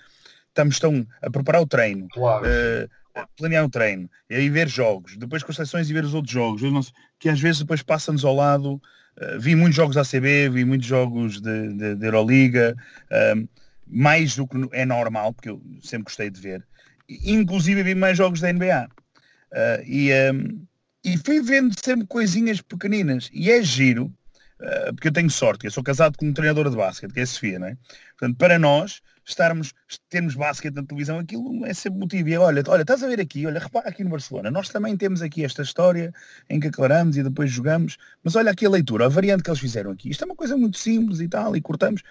estamos tão a preparar o treino, claro. uh, planear o treino, e aí ver jogos, depois com as seleções e ver os outros jogos, que às vezes depois passa-nos ao lado. Uh, vi muitos jogos da ACB, vi muitos jogos de, de, de Euroliga, uh, mais do que é normal, porque eu sempre gostei de ver. Inclusive vi mais jogos da NBA. e, um, e fui vendo sempre coisinhas pequeninas. E é giro, eh, porque eu tenho sorte, eu sou casado com um treinador de basquete, que é a Sofia, não é? Portanto, para nós, estarmos, termos basquete na televisão, aquilo é sempre motivo. E olha, olha, estás a ver aqui, olha, repara aqui no Barcelona, nós também temos aqui esta história em que aclaramos e depois jogamos, mas olha aqui a leitura, a variante que eles fizeram aqui. Isto é uma coisa muito simples e tal, e cortamos.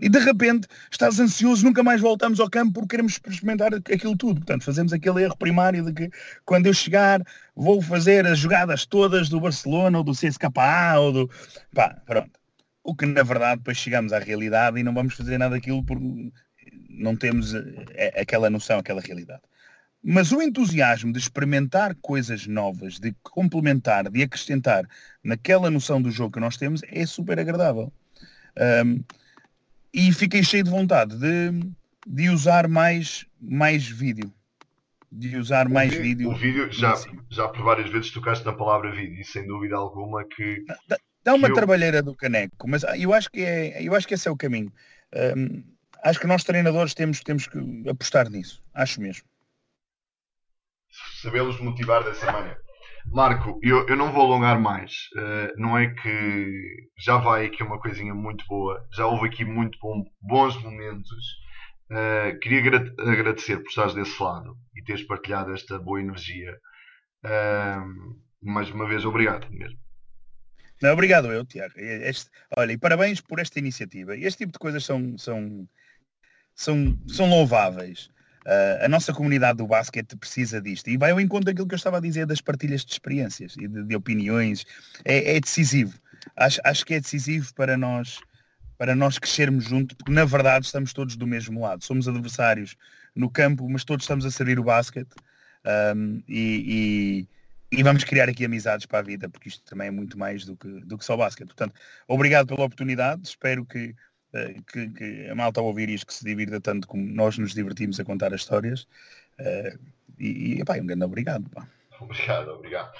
E de repente estás ansioso, nunca mais voltamos ao campo porque queremos experimentar aquilo tudo. Portanto, fazemos aquele erro primário de que quando eu chegar vou fazer as jogadas todas do Barcelona ou do CSKA ou do. Pá, pronto. O que na verdade depois chegamos à realidade e não vamos fazer nada daquilo porque não temos eh, aquela noção, aquela realidade. Mas o entusiasmo de experimentar coisas novas, de complementar, de acrescentar naquela noção do jogo que nós temos é super agradável. Um, e fiquei cheio de vontade de, de usar mais, mais vídeo. De usar o mais vídeo. O vídeo, já, já por várias vezes tocaste na palavra vídeo e sem dúvida alguma que. Dá, dá uma trabalheira do caneco, mas eu acho que, é, eu acho que esse é o caminho. Um, acho que nós treinadores temos, temos que apostar nisso. Acho mesmo. Sabê-los motivar dessa maneira. Marco, eu, eu não vou alongar mais. Uh, não é que já vai aqui uma coisinha muito boa. Já houve aqui muito bom, bons momentos. Uh, queria agradecer por estares desse lado e teres partilhado esta boa energia. Uh, mais uma vez, obrigado mesmo. Não, obrigado eu, Tiago. Este, olha, e parabéns por esta iniciativa. Este tipo de coisas são, são, são, são louváveis. Uh, a nossa comunidade do basquete precisa disto. E vai ao encontro daquilo que eu estava a dizer das partilhas de experiências e de, de opiniões. É, é, decisivo. Acho, acho que é decisivo para nós para nós crescermos juntos, porque na verdade estamos todos do mesmo lado. Somos adversários no campo, mas todos estamos a servir o basquete um, e, e, e, vamos criar aqui amizades para a vida, porque isto também é muito mais do que, do que só basquete. Portanto, obrigado pela oportunidade, espero que eh, que, que, a malta ao ouvir isto que se divirta tanto como nós nos divertimos a contar as histórias. Uh, e, e pá, um grande obrigado. Pá. Obrigado, obrigado.